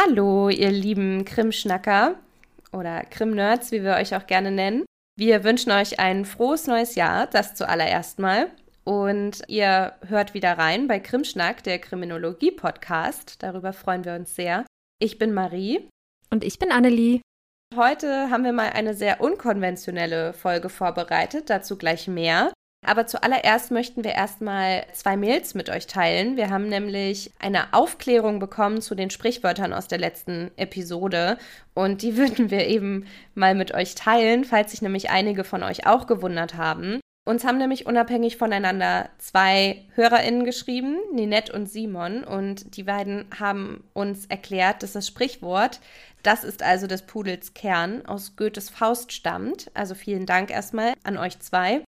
Hallo, ihr lieben Krimschnacker oder Krim-Nerds, wie wir euch auch gerne nennen. Wir wünschen euch ein frohes neues Jahr, das zuallererst mal. Und ihr hört wieder rein bei Krimschnack, der Kriminologie-Podcast. Darüber freuen wir uns sehr. Ich bin Marie. Und ich bin Annelie. Heute haben wir mal eine sehr unkonventionelle Folge vorbereitet, dazu gleich mehr. Aber zuallererst möchten wir erstmal zwei Mails mit euch teilen. Wir haben nämlich eine Aufklärung bekommen zu den Sprichwörtern aus der letzten Episode und die würden wir eben mal mit euch teilen, falls sich nämlich einige von euch auch gewundert haben. Uns haben nämlich unabhängig voneinander zwei HörerInnen geschrieben, Ninette und Simon, und die beiden haben uns erklärt, dass das Sprichwort, das ist also des Pudels Kern, aus Goethes Faust stammt. Also vielen Dank erstmal an euch zwei.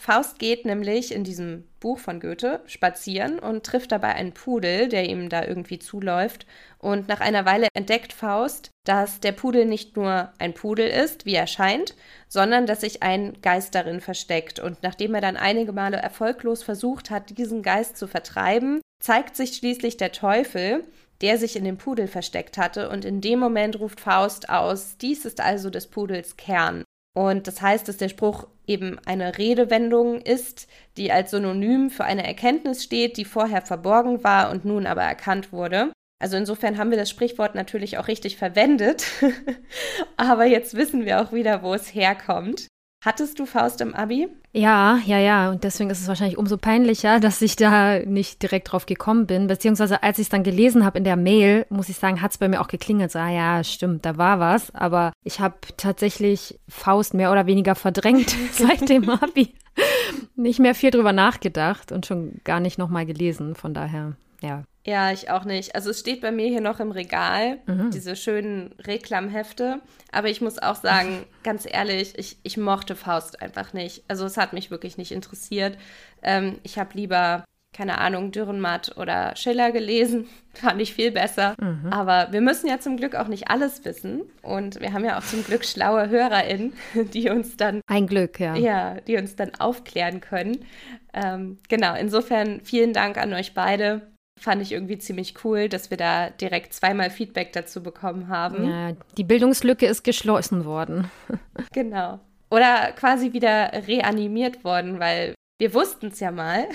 Faust geht nämlich in diesem Buch von Goethe spazieren und trifft dabei einen Pudel, der ihm da irgendwie zuläuft. Und nach einer Weile entdeckt Faust, dass der Pudel nicht nur ein Pudel ist, wie er scheint, sondern dass sich ein Geist darin versteckt. Und nachdem er dann einige Male erfolglos versucht hat, diesen Geist zu vertreiben, zeigt sich schließlich der Teufel, der sich in dem Pudel versteckt hatte. Und in dem Moment ruft Faust aus, dies ist also des Pudels Kern. Und das heißt, dass der Spruch eben eine Redewendung ist, die als Synonym für eine Erkenntnis steht, die vorher verborgen war und nun aber erkannt wurde. Also insofern haben wir das Sprichwort natürlich auch richtig verwendet, aber jetzt wissen wir auch wieder, wo es herkommt. Hattest du Faust im Abi? Ja, ja, ja. Und deswegen ist es wahrscheinlich umso peinlicher, dass ich da nicht direkt drauf gekommen bin. Beziehungsweise als ich es dann gelesen habe in der Mail, muss ich sagen, hat es bei mir auch geklingelt. So, ah ja, stimmt, da war was. Aber ich habe tatsächlich Faust mehr oder weniger verdrängt seit dem Abi. nicht mehr viel drüber nachgedacht und schon gar nicht nochmal gelesen. Von daher, ja. Ja, ich auch nicht. Also es steht bei mir hier noch im Regal, mhm. diese schönen Reklamhefte. Aber ich muss auch sagen, ganz ehrlich, ich, ich mochte Faust einfach nicht. Also es hat mich wirklich nicht interessiert. Ähm, ich habe lieber, keine Ahnung, Dürrenmatt oder Schiller gelesen. Fand ich viel besser. Mhm. Aber wir müssen ja zum Glück auch nicht alles wissen. Und wir haben ja auch zum Glück schlaue HörerInnen, die uns dann. Ein Glück, ja. Ja, die uns dann aufklären können. Ähm, genau, insofern vielen Dank an euch beide fand ich irgendwie ziemlich cool, dass wir da direkt zweimal Feedback dazu bekommen haben. Ja, die Bildungslücke ist geschlossen worden. genau. Oder quasi wieder reanimiert worden, weil wir wussten es ja mal.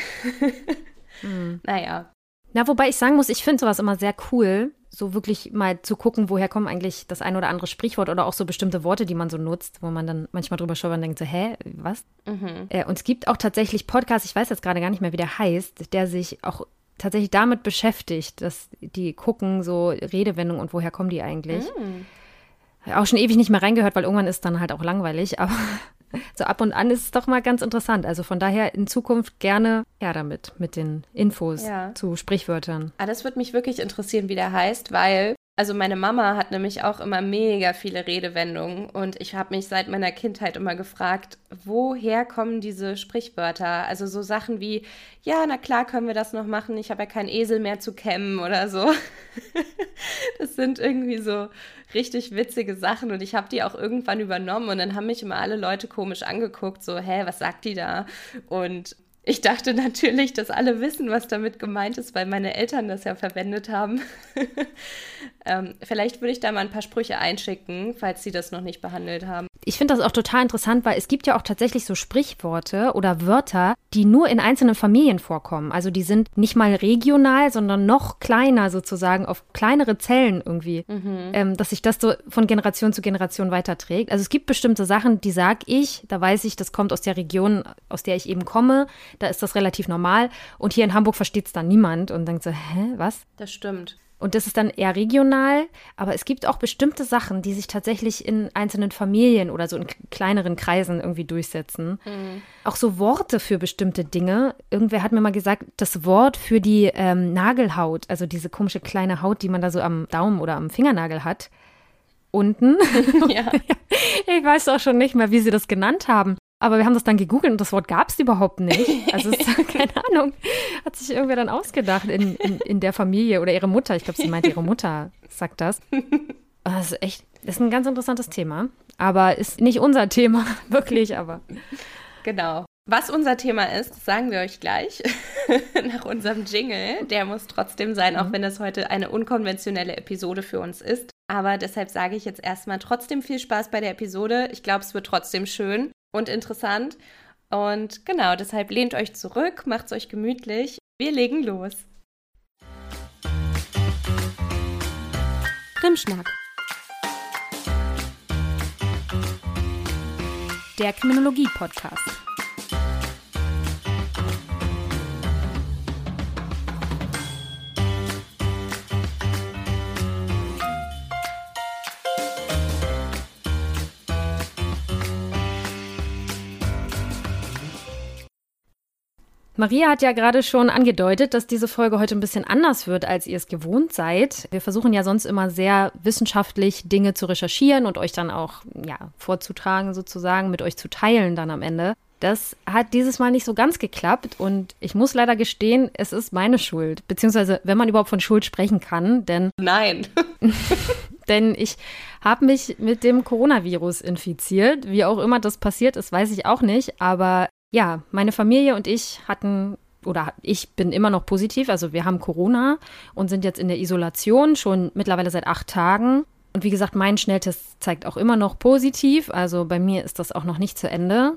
hm. Naja. Na, wobei ich sagen muss, ich finde sowas immer sehr cool, so wirklich mal zu gucken, woher kommen eigentlich das ein oder andere Sprichwort oder auch so bestimmte Worte, die man so nutzt, wo man dann manchmal drüber schaut und denkt so, hä, was? Mhm. Äh, und es gibt auch tatsächlich Podcasts, ich weiß jetzt gerade gar nicht mehr, wie der heißt, der sich auch tatsächlich damit beschäftigt, dass die gucken, so Redewendungen und woher kommen die eigentlich. Mm. Auch schon ewig nicht mehr reingehört, weil irgendwann ist dann halt auch langweilig, aber so ab und an ist es doch mal ganz interessant. Also von daher in Zukunft gerne ja damit, mit den Infos ja. zu Sprichwörtern. Ah, das würde mich wirklich interessieren, wie der heißt, weil also meine Mama hat nämlich auch immer mega viele Redewendungen und ich habe mich seit meiner Kindheit immer gefragt, woher kommen diese Sprichwörter? Also so Sachen wie, ja, na klar können wir das noch machen, ich habe ja keinen Esel mehr zu kämmen oder so. das sind irgendwie so richtig witzige Sachen und ich habe die auch irgendwann übernommen und dann haben mich immer alle Leute komisch angeguckt, so, hä, was sagt die da? Und ich dachte natürlich, dass alle wissen, was damit gemeint ist, weil meine Eltern das ja verwendet haben. ähm, vielleicht würde ich da mal ein paar Sprüche einschicken, falls sie das noch nicht behandelt haben. Ich finde das auch total interessant, weil es gibt ja auch tatsächlich so Sprichworte oder Wörter, die nur in einzelnen Familien vorkommen. Also die sind nicht mal regional, sondern noch kleiner sozusagen, auf kleinere Zellen irgendwie, mhm. ähm, dass sich das so von Generation zu Generation weiterträgt. Also es gibt bestimmte Sachen, die sage ich, da weiß ich, das kommt aus der Region, aus der ich eben komme da ist das relativ normal. Und hier in Hamburg versteht es dann niemand und denkt so, hä, was? Das stimmt. Und das ist dann eher regional, aber es gibt auch bestimmte Sachen, die sich tatsächlich in einzelnen Familien oder so in kleineren Kreisen irgendwie durchsetzen. Mhm. Auch so Worte für bestimmte Dinge. Irgendwer hat mir mal gesagt, das Wort für die ähm, Nagelhaut, also diese komische kleine Haut, die man da so am Daumen oder am Fingernagel hat, unten. ja. ich weiß auch schon nicht mehr, wie sie das genannt haben. Aber wir haben das dann gegoogelt und das Wort gab es überhaupt nicht. Also es ist, keine Ahnung, hat sich irgendwer dann ausgedacht in, in, in der Familie oder ihre Mutter. Ich glaube, sie meint, ihre Mutter sagt das. Das ist echt, das ist ein ganz interessantes Thema. Aber ist nicht unser Thema, wirklich, aber. Genau. Was unser Thema ist, sagen wir euch gleich nach unserem Jingle. Der muss trotzdem sein, auch mhm. wenn es heute eine unkonventionelle Episode für uns ist. Aber deshalb sage ich jetzt erstmal trotzdem viel Spaß bei der Episode. Ich glaube, es wird trotzdem schön und interessant. Und genau, deshalb lehnt euch zurück, macht es euch gemütlich. Wir legen los. Krimschnack. Der Kriminologie-Podcast. Maria hat ja gerade schon angedeutet, dass diese Folge heute ein bisschen anders wird, als ihr es gewohnt seid. Wir versuchen ja sonst immer sehr wissenschaftlich Dinge zu recherchieren und euch dann auch ja, vorzutragen, sozusagen, mit euch zu teilen dann am Ende. Das hat dieses Mal nicht so ganz geklappt und ich muss leider gestehen, es ist meine Schuld. Beziehungsweise, wenn man überhaupt von Schuld sprechen kann, denn. Nein. denn ich habe mich mit dem Coronavirus infiziert. Wie auch immer das passiert ist, weiß ich auch nicht. Aber ja, meine Familie und ich hatten oder ich bin immer noch positiv. Also wir haben Corona und sind jetzt in der Isolation schon mittlerweile seit acht Tagen. Und wie gesagt, mein Schnelltest zeigt auch immer noch positiv. Also bei mir ist das auch noch nicht zu Ende,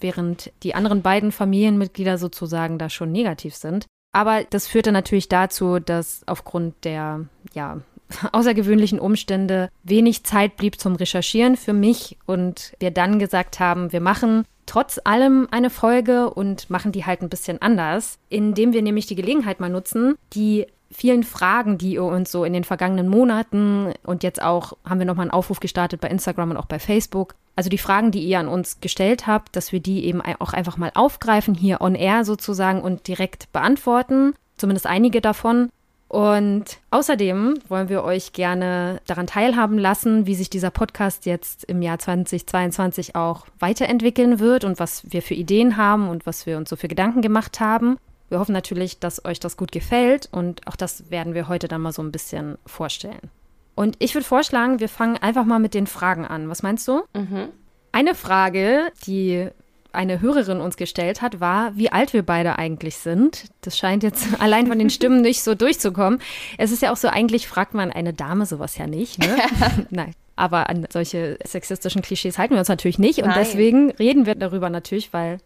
während die anderen beiden Familienmitglieder sozusagen da schon negativ sind. Aber das führte natürlich dazu, dass aufgrund der ja, außergewöhnlichen Umstände wenig Zeit blieb zum Recherchieren für mich und wir dann gesagt haben, wir machen trotz allem eine Folge und machen die halt ein bisschen anders, indem wir nämlich die Gelegenheit mal nutzen, die vielen Fragen, die ihr uns so in den vergangenen Monaten und jetzt auch haben wir nochmal einen Aufruf gestartet bei Instagram und auch bei Facebook. Also die Fragen, die ihr an uns gestellt habt, dass wir die eben auch einfach mal aufgreifen, hier on air sozusagen und direkt beantworten. Zumindest einige davon. Und außerdem wollen wir euch gerne daran teilhaben lassen, wie sich dieser Podcast jetzt im Jahr 2022 auch weiterentwickeln wird und was wir für Ideen haben und was wir uns so für Gedanken gemacht haben. Wir hoffen natürlich, dass euch das gut gefällt und auch das werden wir heute dann mal so ein bisschen vorstellen. Und ich würde vorschlagen, wir fangen einfach mal mit den Fragen an. Was meinst du? Mhm. Eine Frage, die eine Hörerin uns gestellt hat, war, wie alt wir beide eigentlich sind. Das scheint jetzt allein von den Stimmen nicht so durchzukommen. Es ist ja auch so, eigentlich fragt man eine Dame sowas ja nicht. Ne? Nein. Aber an solche sexistischen Klischees halten wir uns natürlich nicht. Und Nein. deswegen reden wir darüber natürlich, weil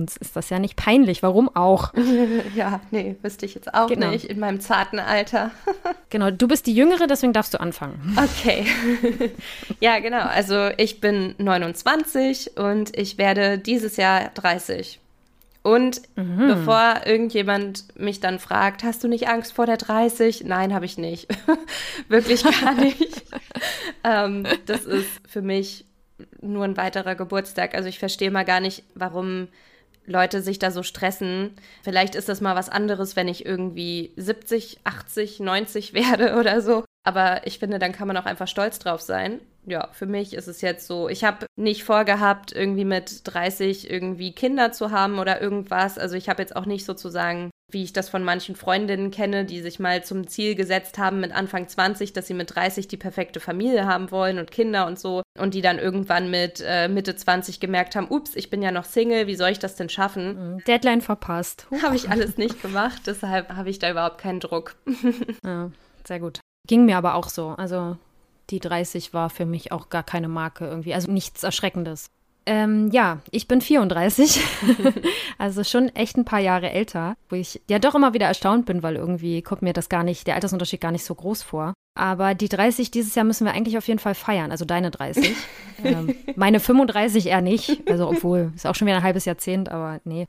uns ist das ja nicht peinlich. Warum auch? ja, nee, wüsste ich jetzt auch genau. nicht in meinem zarten Alter. genau, du bist die Jüngere, deswegen darfst du anfangen. Okay. ja, genau. Also ich bin 29 und ich werde dieses Jahr 30. Und mhm. bevor irgendjemand mich dann fragt, hast du nicht Angst vor der 30? Nein, habe ich nicht. Wirklich gar nicht. ähm, das ist für mich nur ein weiterer Geburtstag. Also ich verstehe mal gar nicht, warum Leute sich da so stressen. Vielleicht ist das mal was anderes, wenn ich irgendwie 70, 80, 90 werde oder so. Aber ich finde, dann kann man auch einfach stolz drauf sein. Ja, für mich ist es jetzt so, ich habe nicht vorgehabt, irgendwie mit 30 irgendwie Kinder zu haben oder irgendwas. Also ich habe jetzt auch nicht sozusagen wie ich das von manchen Freundinnen kenne, die sich mal zum Ziel gesetzt haben mit Anfang 20, dass sie mit 30 die perfekte Familie haben wollen und Kinder und so und die dann irgendwann mit äh, Mitte 20 gemerkt haben, ups, ich bin ja noch Single, wie soll ich das denn schaffen? Mhm. Deadline verpasst. Habe ich alles nicht gemacht, deshalb habe ich da überhaupt keinen Druck. ja, sehr gut. Ging mir aber auch so. Also die 30 war für mich auch gar keine Marke irgendwie, also nichts Erschreckendes. Ähm, ja, ich bin 34, also schon echt ein paar Jahre älter, wo ich ja doch immer wieder erstaunt bin, weil irgendwie kommt mir das gar nicht, der Altersunterschied gar nicht so groß vor. Aber die 30 dieses Jahr müssen wir eigentlich auf jeden Fall feiern, also deine 30. ähm, meine 35 eher nicht, also obwohl, ist auch schon wieder ein halbes Jahrzehnt, aber nee.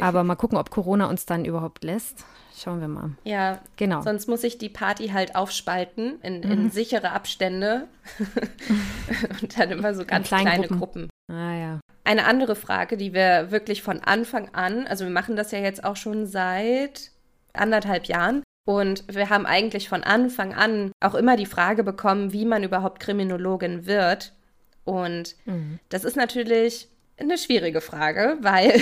Aber mal gucken, ob Corona uns dann überhaupt lässt. Schauen wir mal. Ja, genau. Sonst muss ich die Party halt aufspalten in, in mhm. sichere Abstände und dann immer so ganz kleine Gruppen. Gruppen. Ah ja. Eine andere Frage, die wir wirklich von Anfang an, also wir machen das ja jetzt auch schon seit anderthalb Jahren, und wir haben eigentlich von Anfang an auch immer die Frage bekommen, wie man überhaupt Kriminologin wird. Und mhm. das ist natürlich eine schwierige Frage, weil,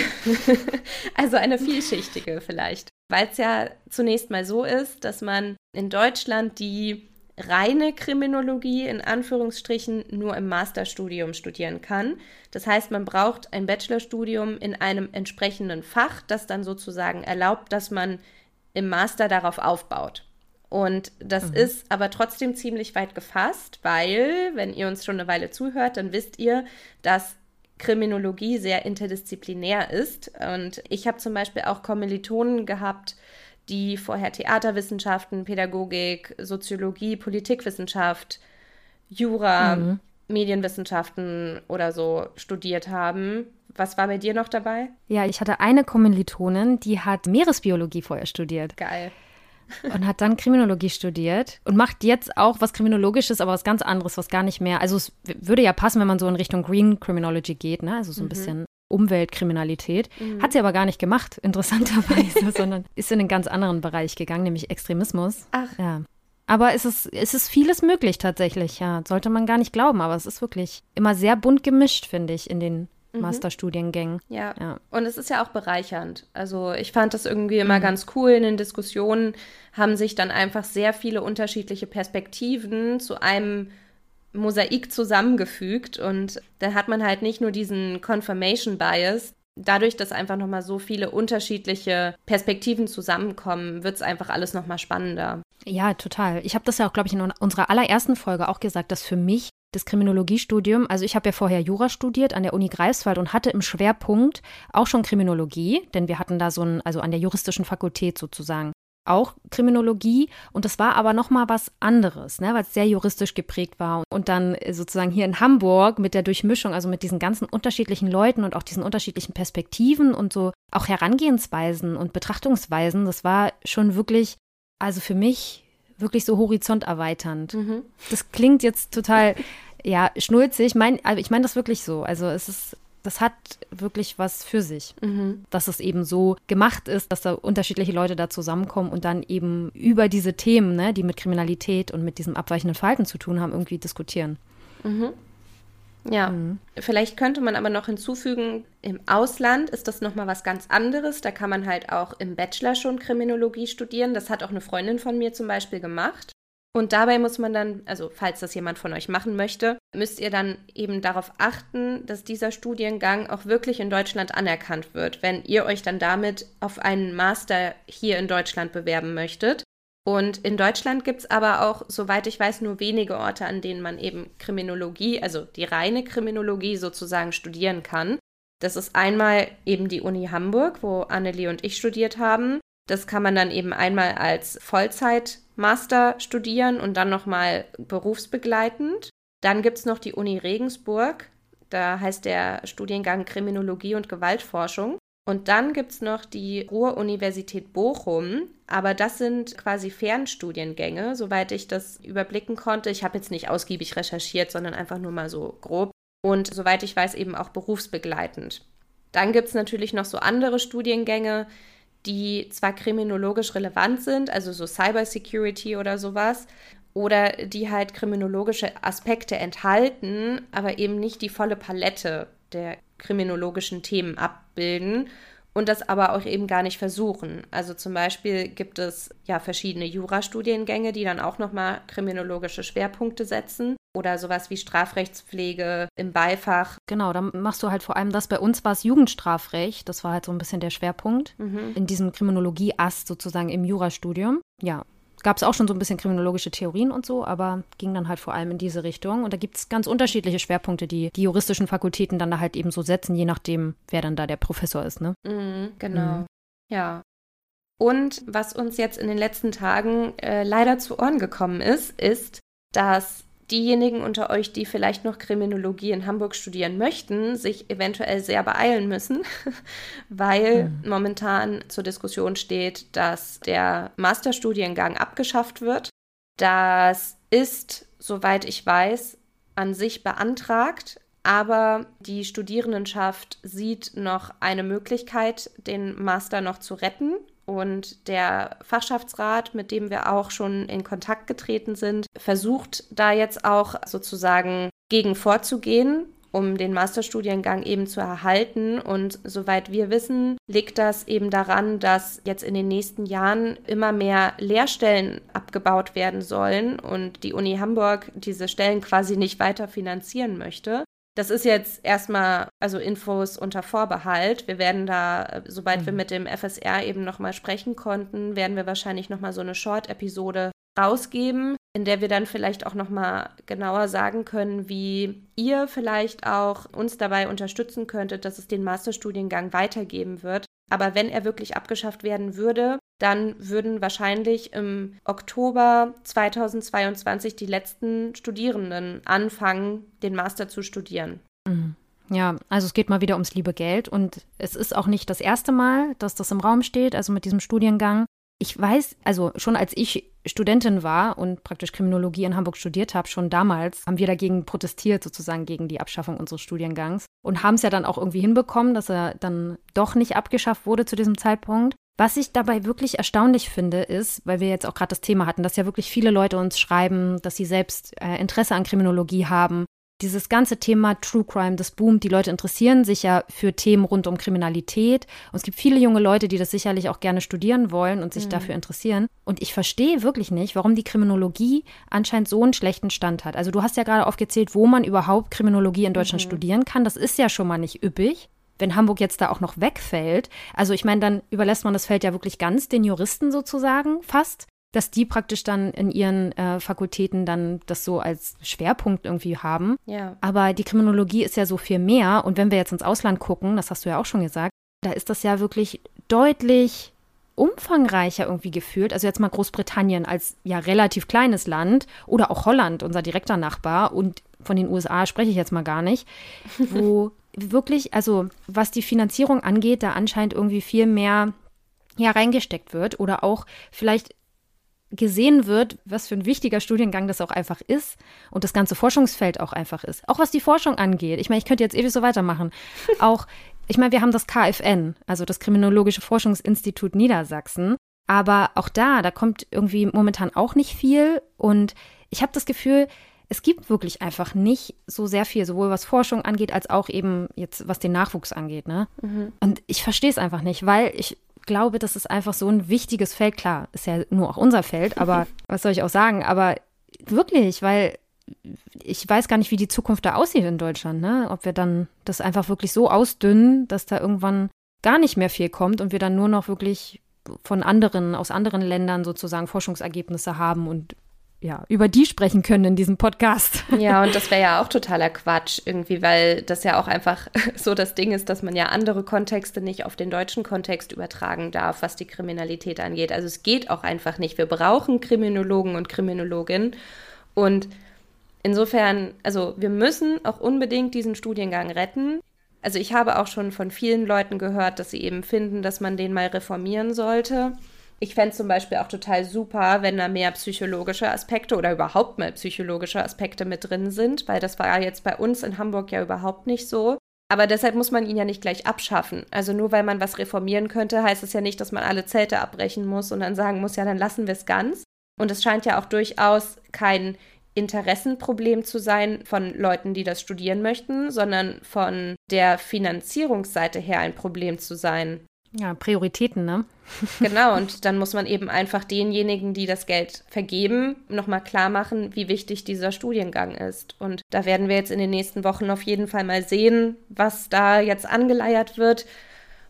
also eine vielschichtige vielleicht, weil es ja zunächst mal so ist, dass man in Deutschland die reine Kriminologie in Anführungsstrichen nur im Masterstudium studieren kann. Das heißt, man braucht ein Bachelorstudium in einem entsprechenden Fach, das dann sozusagen erlaubt, dass man im Master darauf aufbaut. Und das mhm. ist aber trotzdem ziemlich weit gefasst, weil, wenn ihr uns schon eine Weile zuhört, dann wisst ihr, dass Kriminologie sehr interdisziplinär ist. Und ich habe zum Beispiel auch Kommilitonen gehabt, die vorher Theaterwissenschaften, Pädagogik, Soziologie, Politikwissenschaft, Jura, mhm. Medienwissenschaften oder so studiert haben. Was war bei dir noch dabei? Ja, ich hatte eine Kommilitonin, die hat Meeresbiologie vorher studiert. Geil. und hat dann Kriminologie studiert und macht jetzt auch was Kriminologisches, aber was ganz anderes, was gar nicht mehr. Also es würde ja passen, wenn man so in Richtung Green Criminology geht, ne? Also so ein mhm. bisschen Umweltkriminalität. Mhm. Hat sie aber gar nicht gemacht, interessanterweise, sondern ist in einen ganz anderen Bereich gegangen, nämlich Extremismus. Ach. Ja. Aber es ist, es ist vieles möglich tatsächlich, ja. Sollte man gar nicht glauben, aber es ist wirklich immer sehr bunt gemischt, finde ich, in den mhm. Masterstudiengängen. Ja. ja. Und es ist ja auch bereichernd. Also ich fand das irgendwie immer mhm. ganz cool. In den Diskussionen haben sich dann einfach sehr viele unterschiedliche Perspektiven zu einem Mosaik zusammengefügt und da hat man halt nicht nur diesen Confirmation Bias. Dadurch, dass einfach nochmal so viele unterschiedliche Perspektiven zusammenkommen, wird es einfach alles nochmal spannender. Ja, total. Ich habe das ja auch, glaube ich, in unserer allerersten Folge auch gesagt, dass für mich das Kriminologiestudium, also ich habe ja vorher Jura studiert an der Uni Greifswald und hatte im Schwerpunkt auch schon Kriminologie, denn wir hatten da so ein, also an der juristischen Fakultät sozusagen auch Kriminologie und das war aber noch mal was anderes, ne, weil es sehr juristisch geprägt war und dann sozusagen hier in Hamburg mit der Durchmischung, also mit diesen ganzen unterschiedlichen Leuten und auch diesen unterschiedlichen Perspektiven und so auch Herangehensweisen und Betrachtungsweisen, das war schon wirklich, also für mich wirklich so horizonterweiternd. Mhm. Das klingt jetzt total ja schnulzig, mein, ich meine das wirklich so. Also es ist das hat wirklich was für sich, mhm. dass es eben so gemacht ist, dass da unterschiedliche Leute da zusammenkommen und dann eben über diese Themen, ne, die mit Kriminalität und mit diesem abweichenden Verhalten zu tun haben, irgendwie diskutieren. Mhm. Ja, mhm. vielleicht könnte man aber noch hinzufügen, im Ausland ist das nochmal was ganz anderes. Da kann man halt auch im Bachelor schon Kriminologie studieren. Das hat auch eine Freundin von mir zum Beispiel gemacht. Und dabei muss man dann, also falls das jemand von euch machen möchte, müsst ihr dann eben darauf achten, dass dieser Studiengang auch wirklich in Deutschland anerkannt wird, wenn ihr euch dann damit auf einen Master hier in Deutschland bewerben möchtet. Und in Deutschland gibt es aber auch, soweit ich weiß, nur wenige Orte, an denen man eben Kriminologie, also die reine Kriminologie sozusagen studieren kann. Das ist einmal eben die Uni Hamburg, wo Annelie und ich studiert haben. Das kann man dann eben einmal als Vollzeitmaster studieren und dann nochmal berufsbegleitend. Dann gibt es noch die Uni Regensburg. Da heißt der Studiengang Kriminologie und Gewaltforschung. Und dann gibt es noch die Ruhr-Universität Bochum. Aber das sind quasi Fernstudiengänge, soweit ich das überblicken konnte. Ich habe jetzt nicht ausgiebig recherchiert, sondern einfach nur mal so grob. Und soweit ich weiß, eben auch berufsbegleitend. Dann gibt es natürlich noch so andere Studiengänge, die zwar kriminologisch relevant sind, also so Cybersecurity oder sowas, oder die halt kriminologische Aspekte enthalten, aber eben nicht die volle Palette der kriminologischen Themen abbilden und das aber auch eben gar nicht versuchen. Also zum Beispiel gibt es ja verschiedene Jurastudiengänge, die dann auch nochmal kriminologische Schwerpunkte setzen oder sowas wie Strafrechtspflege im Beifach. Genau, dann machst du halt vor allem das. Bei uns war es Jugendstrafrecht, das war halt so ein bisschen der Schwerpunkt mhm. in diesem Kriminologie-Ast sozusagen im Jurastudium. Ja, gab es auch schon so ein bisschen kriminologische Theorien und so, aber ging dann halt vor allem in diese Richtung. Und da gibt es ganz unterschiedliche Schwerpunkte, die die juristischen Fakultäten dann da halt eben so setzen, je nachdem, wer dann da der Professor ist, ne? Mhm, genau. Mhm. Ja. Und was uns jetzt in den letzten Tagen äh, leider zu Ohren gekommen ist, ist, dass diejenigen unter euch, die vielleicht noch Kriminologie in Hamburg studieren möchten, sich eventuell sehr beeilen müssen, weil mhm. momentan zur Diskussion steht, dass der Masterstudiengang abgeschafft wird. Das ist, soweit ich weiß, an sich beantragt, aber die Studierendenschaft sieht noch eine Möglichkeit, den Master noch zu retten. Und der Fachschaftsrat, mit dem wir auch schon in Kontakt getreten sind, versucht da jetzt auch sozusagen gegen vorzugehen um den Masterstudiengang eben zu erhalten. Und soweit wir wissen, liegt das eben daran, dass jetzt in den nächsten Jahren immer mehr Lehrstellen abgebaut werden sollen und die Uni Hamburg diese Stellen quasi nicht weiter finanzieren möchte. Das ist jetzt erstmal, also Infos unter Vorbehalt. Wir werden da, sobald mhm. wir mit dem FSR eben nochmal sprechen konnten, werden wir wahrscheinlich nochmal so eine Short-Episode rausgeben, in der wir dann vielleicht auch nochmal genauer sagen können, wie ihr vielleicht auch uns dabei unterstützen könntet, dass es den Masterstudiengang weitergeben wird. Aber wenn er wirklich abgeschafft werden würde, dann würden wahrscheinlich im Oktober 2022 die letzten Studierenden anfangen, den Master zu studieren. Mhm. Ja, also es geht mal wieder ums liebe Geld und es ist auch nicht das erste Mal, dass das im Raum steht, also mit diesem Studiengang. Ich weiß, also schon als ich Studentin war und praktisch Kriminologie in Hamburg studiert habe, schon damals haben wir dagegen protestiert, sozusagen gegen die Abschaffung unseres Studiengangs und haben es ja dann auch irgendwie hinbekommen, dass er dann doch nicht abgeschafft wurde zu diesem Zeitpunkt. Was ich dabei wirklich erstaunlich finde, ist, weil wir jetzt auch gerade das Thema hatten, dass ja wirklich viele Leute uns schreiben, dass sie selbst äh, Interesse an Kriminologie haben dieses ganze Thema True Crime, das boomt. Die Leute interessieren sich ja für Themen rund um Kriminalität. Und es gibt viele junge Leute, die das sicherlich auch gerne studieren wollen und sich mhm. dafür interessieren. Und ich verstehe wirklich nicht, warum die Kriminologie anscheinend so einen schlechten Stand hat. Also du hast ja gerade aufgezählt, wo man überhaupt Kriminologie in Deutschland mhm. studieren kann. Das ist ja schon mal nicht üppig wenn Hamburg jetzt da auch noch wegfällt, also ich meine, dann überlässt man das Feld ja wirklich ganz den Juristen sozusagen fast dass die praktisch dann in ihren äh, Fakultäten dann das so als Schwerpunkt irgendwie haben. Ja. Aber die Kriminologie ist ja so viel mehr. Und wenn wir jetzt ins Ausland gucken, das hast du ja auch schon gesagt, da ist das ja wirklich deutlich umfangreicher irgendwie gefühlt. Also jetzt mal Großbritannien als ja relativ kleines Land oder auch Holland, unser direkter Nachbar. Und von den USA spreche ich jetzt mal gar nicht, wo wirklich, also was die Finanzierung angeht, da anscheinend irgendwie viel mehr ja, reingesteckt wird oder auch vielleicht gesehen wird, was für ein wichtiger Studiengang das auch einfach ist und das ganze Forschungsfeld auch einfach ist. Auch was die Forschung angeht. Ich meine, ich könnte jetzt ewig so weitermachen. auch, ich meine, wir haben das KFN, also das Kriminologische Forschungsinstitut Niedersachsen. Aber auch da, da kommt irgendwie momentan auch nicht viel. Und ich habe das Gefühl, es gibt wirklich einfach nicht so sehr viel, sowohl was Forschung angeht, als auch eben jetzt, was den Nachwuchs angeht. Ne? Mhm. Und ich verstehe es einfach nicht, weil ich glaube, das ist einfach so ein wichtiges Feld. Klar, ist ja nur auch unser Feld, aber was soll ich auch sagen? Aber wirklich, weil ich weiß gar nicht, wie die Zukunft da aussieht in Deutschland, ne? Ob wir dann das einfach wirklich so ausdünnen, dass da irgendwann gar nicht mehr viel kommt und wir dann nur noch wirklich von anderen, aus anderen Ländern sozusagen Forschungsergebnisse haben und ja, über die sprechen können in diesem Podcast. Ja, und das wäre ja auch totaler Quatsch irgendwie, weil das ja auch einfach so das Ding ist, dass man ja andere Kontexte nicht auf den deutschen Kontext übertragen darf, was die Kriminalität angeht. Also es geht auch einfach nicht. Wir brauchen Kriminologen und Kriminologinnen und insofern, also wir müssen auch unbedingt diesen Studiengang retten. Also ich habe auch schon von vielen Leuten gehört, dass sie eben finden, dass man den mal reformieren sollte. Ich fände zum Beispiel auch total super, wenn da mehr psychologische Aspekte oder überhaupt mal psychologische Aspekte mit drin sind, weil das war jetzt bei uns in Hamburg ja überhaupt nicht so. Aber deshalb muss man ihn ja nicht gleich abschaffen. Also nur weil man was reformieren könnte, heißt es ja nicht, dass man alle Zelte abbrechen muss und dann sagen muss, ja, dann lassen wir es ganz. Und es scheint ja auch durchaus kein Interessenproblem zu sein von Leuten, die das studieren möchten, sondern von der Finanzierungsseite her ein Problem zu sein. Ja, Prioritäten, ne? genau, und dann muss man eben einfach denjenigen, die das Geld vergeben, nochmal klar machen, wie wichtig dieser Studiengang ist. Und da werden wir jetzt in den nächsten Wochen auf jeden Fall mal sehen, was da jetzt angeleiert wird.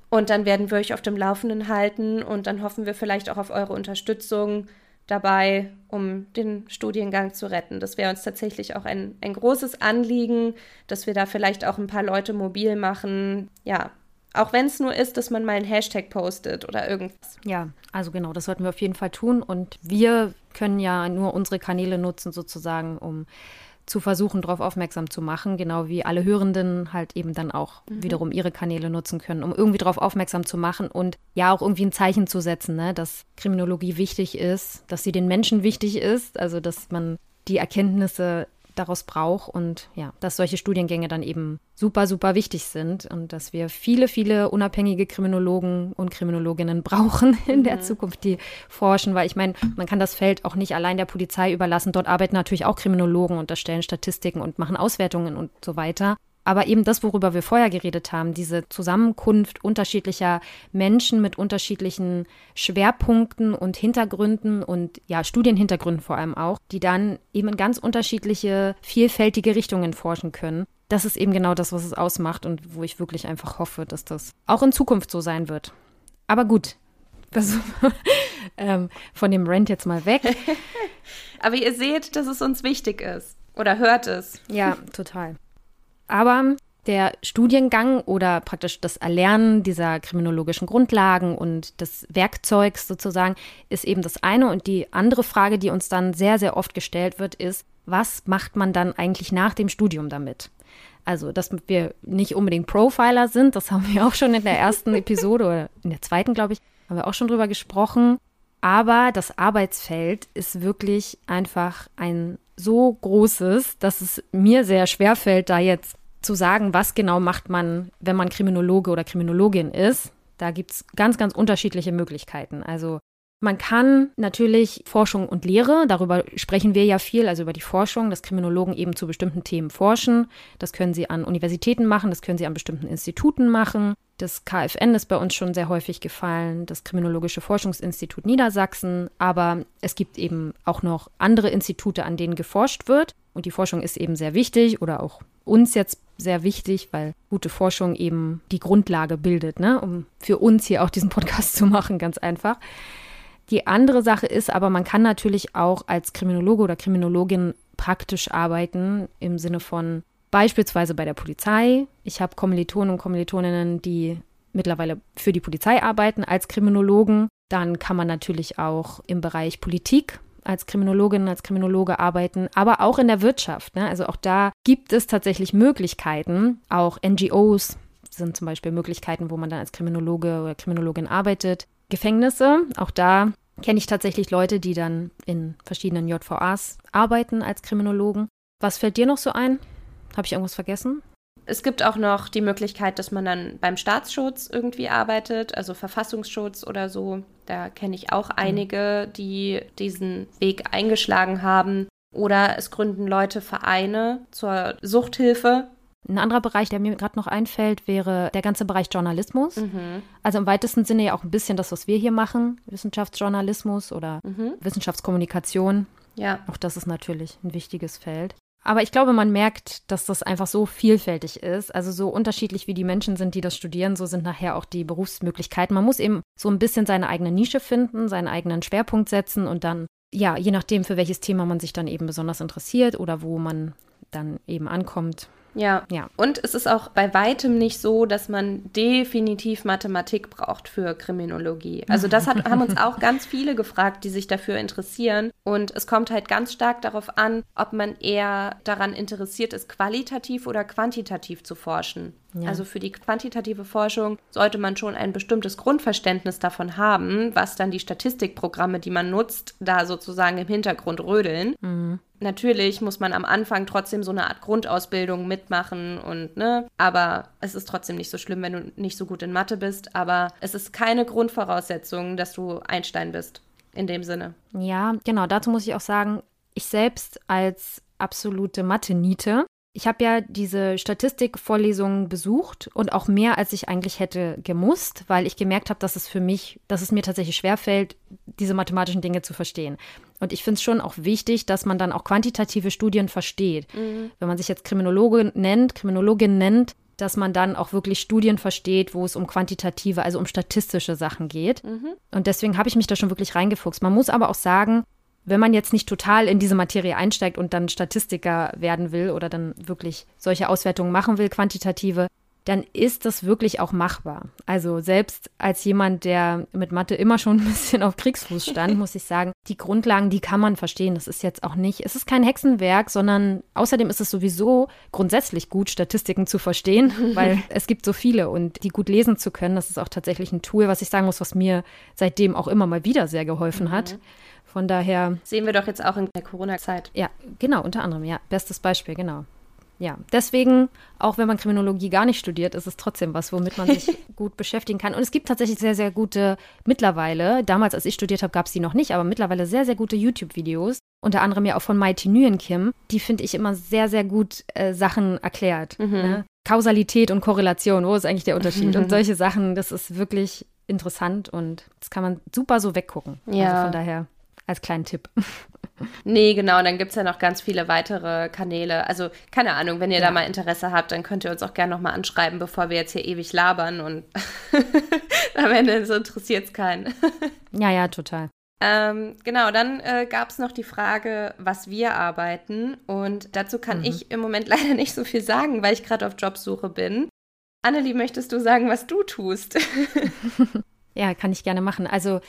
Und dann werden wir euch auf dem Laufenden halten und dann hoffen wir vielleicht auch auf eure Unterstützung dabei, um den Studiengang zu retten. Das wäre uns tatsächlich auch ein, ein großes Anliegen, dass wir da vielleicht auch ein paar Leute mobil machen. Ja, auch wenn es nur ist, dass man mal einen Hashtag postet oder irgendwas. Ja, also genau, das sollten wir auf jeden Fall tun. Und wir können ja nur unsere Kanäle nutzen, sozusagen, um zu versuchen, darauf aufmerksam zu machen, genau wie alle Hörenden halt eben dann auch mhm. wiederum ihre Kanäle nutzen können, um irgendwie darauf aufmerksam zu machen und ja auch irgendwie ein Zeichen zu setzen, ne, dass Kriminologie wichtig ist, dass sie den Menschen wichtig ist, also dass man die Erkenntnisse daraus braucht und ja, dass solche Studiengänge dann eben super, super wichtig sind und dass wir viele, viele unabhängige Kriminologen und Kriminologinnen brauchen in mhm. der Zukunft, die forschen, weil ich meine, man kann das Feld auch nicht allein der Polizei überlassen. Dort arbeiten natürlich auch Kriminologen und erstellen Statistiken und machen Auswertungen und so weiter. Aber eben das, worüber wir vorher geredet haben, diese Zusammenkunft unterschiedlicher Menschen mit unterschiedlichen Schwerpunkten und Hintergründen und ja, Studienhintergründen vor allem auch, die dann eben in ganz unterschiedliche, vielfältige Richtungen forschen können. Das ist eben genau das, was es ausmacht und wo ich wirklich einfach hoffe, dass das auch in Zukunft so sein wird. Aber gut, das, ähm, von dem Rent jetzt mal weg. Aber ihr seht, dass es uns wichtig ist. Oder hört es. Ja, total. Aber der Studiengang oder praktisch das Erlernen dieser kriminologischen Grundlagen und des Werkzeugs sozusagen ist eben das eine. Und die andere Frage, die uns dann sehr, sehr oft gestellt wird, ist, was macht man dann eigentlich nach dem Studium damit? Also, dass wir nicht unbedingt Profiler sind, das haben wir auch schon in der ersten Episode oder in der zweiten, glaube ich, haben wir auch schon drüber gesprochen. Aber das Arbeitsfeld ist wirklich einfach ein so großes, dass es mir sehr schwer fällt, da jetzt zu sagen, was genau macht man, wenn man Kriminologe oder Kriminologin ist. Da gibt es ganz, ganz unterschiedliche Möglichkeiten. Also man kann natürlich Forschung und Lehre, darüber sprechen wir ja viel, also über die Forschung, dass Kriminologen eben zu bestimmten Themen forschen. Das können sie an Universitäten machen, das können sie an bestimmten Instituten machen. Das KFN ist bei uns schon sehr häufig gefallen, das Kriminologische Forschungsinstitut Niedersachsen. Aber es gibt eben auch noch andere Institute, an denen geforscht wird. Und die Forschung ist eben sehr wichtig oder auch uns jetzt sehr wichtig, weil gute Forschung eben die Grundlage bildet, ne? um für uns hier auch diesen Podcast zu machen, ganz einfach. Die andere Sache ist aber, man kann natürlich auch als Kriminologe oder Kriminologin praktisch arbeiten im Sinne von beispielsweise bei der Polizei. Ich habe Kommilitonen und Kommilitoninnen, die mittlerweile für die Polizei arbeiten als Kriminologen. Dann kann man natürlich auch im Bereich Politik als Kriminologin, als Kriminologe arbeiten, aber auch in der Wirtschaft. Ne? Also auch da gibt es tatsächlich Möglichkeiten. Auch NGOs sind zum Beispiel Möglichkeiten, wo man dann als Kriminologe oder Kriminologin arbeitet. Gefängnisse, auch da kenne ich tatsächlich Leute, die dann in verschiedenen JVAs arbeiten als Kriminologen. Was fällt dir noch so ein? Habe ich irgendwas vergessen? Es gibt auch noch die Möglichkeit, dass man dann beim Staatsschutz irgendwie arbeitet, also Verfassungsschutz oder so. Da kenne ich auch mhm. einige, die diesen Weg eingeschlagen haben. Oder es gründen Leute Vereine zur Suchthilfe. Ein anderer Bereich, der mir gerade noch einfällt, wäre der ganze Bereich Journalismus. Mhm. Also im weitesten Sinne ja auch ein bisschen das, was wir hier machen, Wissenschaftsjournalismus oder mhm. Wissenschaftskommunikation. Ja. Auch das ist natürlich ein wichtiges Feld. Aber ich glaube, man merkt, dass das einfach so vielfältig ist. Also so unterschiedlich wie die Menschen sind, die das studieren, so sind nachher auch die Berufsmöglichkeiten. Man muss eben so ein bisschen seine eigene Nische finden, seinen eigenen Schwerpunkt setzen und dann, ja, je nachdem, für welches Thema man sich dann eben besonders interessiert oder wo man dann eben ankommt, ja. ja. Und es ist auch bei weitem nicht so, dass man definitiv Mathematik braucht für Kriminologie. Also das hat, haben uns auch ganz viele gefragt, die sich dafür interessieren. Und es kommt halt ganz stark darauf an, ob man eher daran interessiert ist, qualitativ oder quantitativ zu forschen. Ja. Also für die quantitative Forschung sollte man schon ein bestimmtes Grundverständnis davon haben, was dann die Statistikprogramme, die man nutzt, da sozusagen im Hintergrund rödeln. Mhm. Natürlich muss man am Anfang trotzdem so eine Art Grundausbildung mitmachen und ne, aber es ist trotzdem nicht so schlimm, wenn du nicht so gut in Mathe bist, aber es ist keine Grundvoraussetzung, dass du Einstein bist in dem Sinne. Ja, genau, dazu muss ich auch sagen, ich selbst als absolute Mathe-Niete ich habe ja diese Statistikvorlesungen besucht und auch mehr, als ich eigentlich hätte gemusst, weil ich gemerkt habe, dass es für mich, dass es mir tatsächlich schwerfällt, diese mathematischen Dinge zu verstehen. Und ich finde es schon auch wichtig, dass man dann auch quantitative Studien versteht. Mhm. Wenn man sich jetzt Kriminologe nennt, Kriminologin nennt, dass man dann auch wirklich Studien versteht, wo es um quantitative, also um statistische Sachen geht. Mhm. Und deswegen habe ich mich da schon wirklich reingefuchst. Man muss aber auch sagen, wenn man jetzt nicht total in diese Materie einsteigt und dann Statistiker werden will oder dann wirklich solche Auswertungen machen will, quantitative, dann ist das wirklich auch machbar. Also selbst als jemand, der mit Mathe immer schon ein bisschen auf Kriegsfuß stand, muss ich sagen, die Grundlagen, die kann man verstehen. Das ist jetzt auch nicht, es ist kein Hexenwerk, sondern außerdem ist es sowieso grundsätzlich gut, Statistiken zu verstehen, weil es gibt so viele und die gut lesen zu können, das ist auch tatsächlich ein Tool, was ich sagen muss, was mir seitdem auch immer mal wieder sehr geholfen hat. Mhm. Von daher. Sehen wir doch jetzt auch in der Corona-Zeit. Ja, genau, unter anderem, ja. Bestes Beispiel, genau. Ja, deswegen, auch wenn man Kriminologie gar nicht studiert, ist es trotzdem was, womit man sich gut beschäftigen kann. Und es gibt tatsächlich sehr, sehr gute, mittlerweile, damals als ich studiert habe, gab es die noch nicht, aber mittlerweile sehr, sehr gute YouTube-Videos. Unter anderem ja auch von Mighty Nguyen Kim. Die finde ich immer sehr, sehr gut äh, Sachen erklärt. Mhm. Ne? Kausalität und Korrelation, wo ist eigentlich der Unterschied? und solche Sachen, das ist wirklich interessant und das kann man super so weggucken. Also ja. Also von daher als kleinen Tipp. Nee, genau, dann gibt es ja noch ganz viele weitere Kanäle. Also, keine Ahnung, wenn ihr ja. da mal Interesse habt, dann könnt ihr uns auch gerne nochmal anschreiben, bevor wir jetzt hier ewig labern und am Ende so interessiert es keinen. ja, ja, total. Ähm, genau, dann äh, gab es noch die Frage, was wir arbeiten. Und dazu kann mhm. ich im Moment leider nicht so viel sagen, weil ich gerade auf Jobsuche bin. Annelie, möchtest du sagen, was du tust? ja, kann ich gerne machen. Also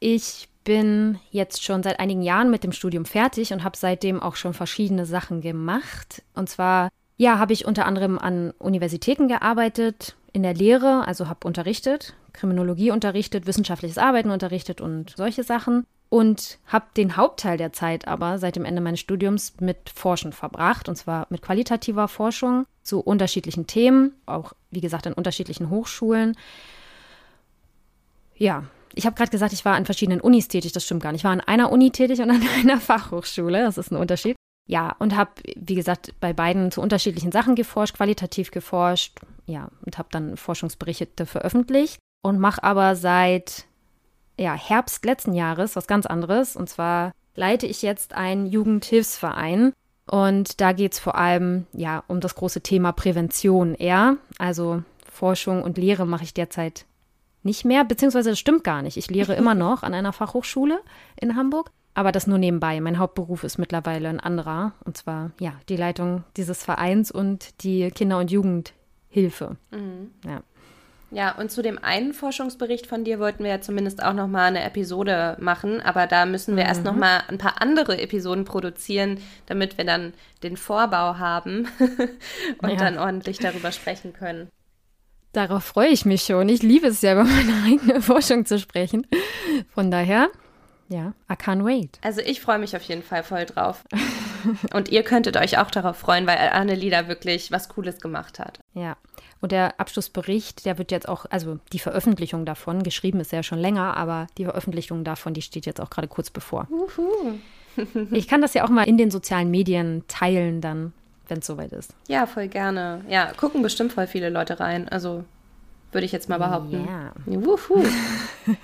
ich bin jetzt schon seit einigen Jahren mit dem Studium fertig und habe seitdem auch schon verschiedene Sachen gemacht. Und zwar, ja, habe ich unter anderem an Universitäten gearbeitet, in der Lehre, also habe unterrichtet, Kriminologie unterrichtet, wissenschaftliches Arbeiten unterrichtet und solche Sachen. Und habe den Hauptteil der Zeit aber seit dem Ende meines Studiums mit Forschen verbracht, und zwar mit qualitativer Forschung zu unterschiedlichen Themen, auch wie gesagt an unterschiedlichen Hochschulen. Ja, ich habe gerade gesagt, ich war an verschiedenen Unis tätig, das stimmt gar nicht. Ich war an einer Uni tätig und an einer Fachhochschule, das ist ein Unterschied. Ja, und habe, wie gesagt, bei beiden zu unterschiedlichen Sachen geforscht, qualitativ geforscht, ja, und habe dann Forschungsberichte veröffentlicht und mache aber seit ja, Herbst letzten Jahres was ganz anderes. Und zwar leite ich jetzt einen Jugendhilfsverein. Und da geht es vor allem ja um das große Thema Prävention eher. Also Forschung und Lehre mache ich derzeit nicht mehr, beziehungsweise das stimmt gar nicht. Ich lehre immer noch an einer Fachhochschule in Hamburg, aber das nur nebenbei. Mein Hauptberuf ist mittlerweile ein anderer, und zwar ja die Leitung dieses Vereins und die Kinder- und Jugendhilfe. Mhm. Ja. Ja, und zu dem einen Forschungsbericht von dir wollten wir ja zumindest auch noch mal eine Episode machen, aber da müssen wir mhm. erst noch mal ein paar andere Episoden produzieren, damit wir dann den Vorbau haben und ja. dann ordentlich darüber sprechen können. Darauf freue ich mich schon. Ich liebe es ja, über meine eigene Forschung zu sprechen. Von daher, ja, I can't wait. Also ich freue mich auf jeden Fall voll drauf. Und ihr könntet euch auch darauf freuen, weil Annelie da wirklich was Cooles gemacht hat. Ja. Und der Abschlussbericht, der wird jetzt auch, also die Veröffentlichung davon, geschrieben ist ja schon länger, aber die Veröffentlichung davon, die steht jetzt auch gerade kurz bevor. Uhu. ich kann das ja auch mal in den sozialen Medien teilen dann, wenn es soweit ist. Ja, voll gerne. Ja, gucken bestimmt voll viele Leute rein. Also würde ich jetzt mal behaupten. Ja. Wuhu. Ein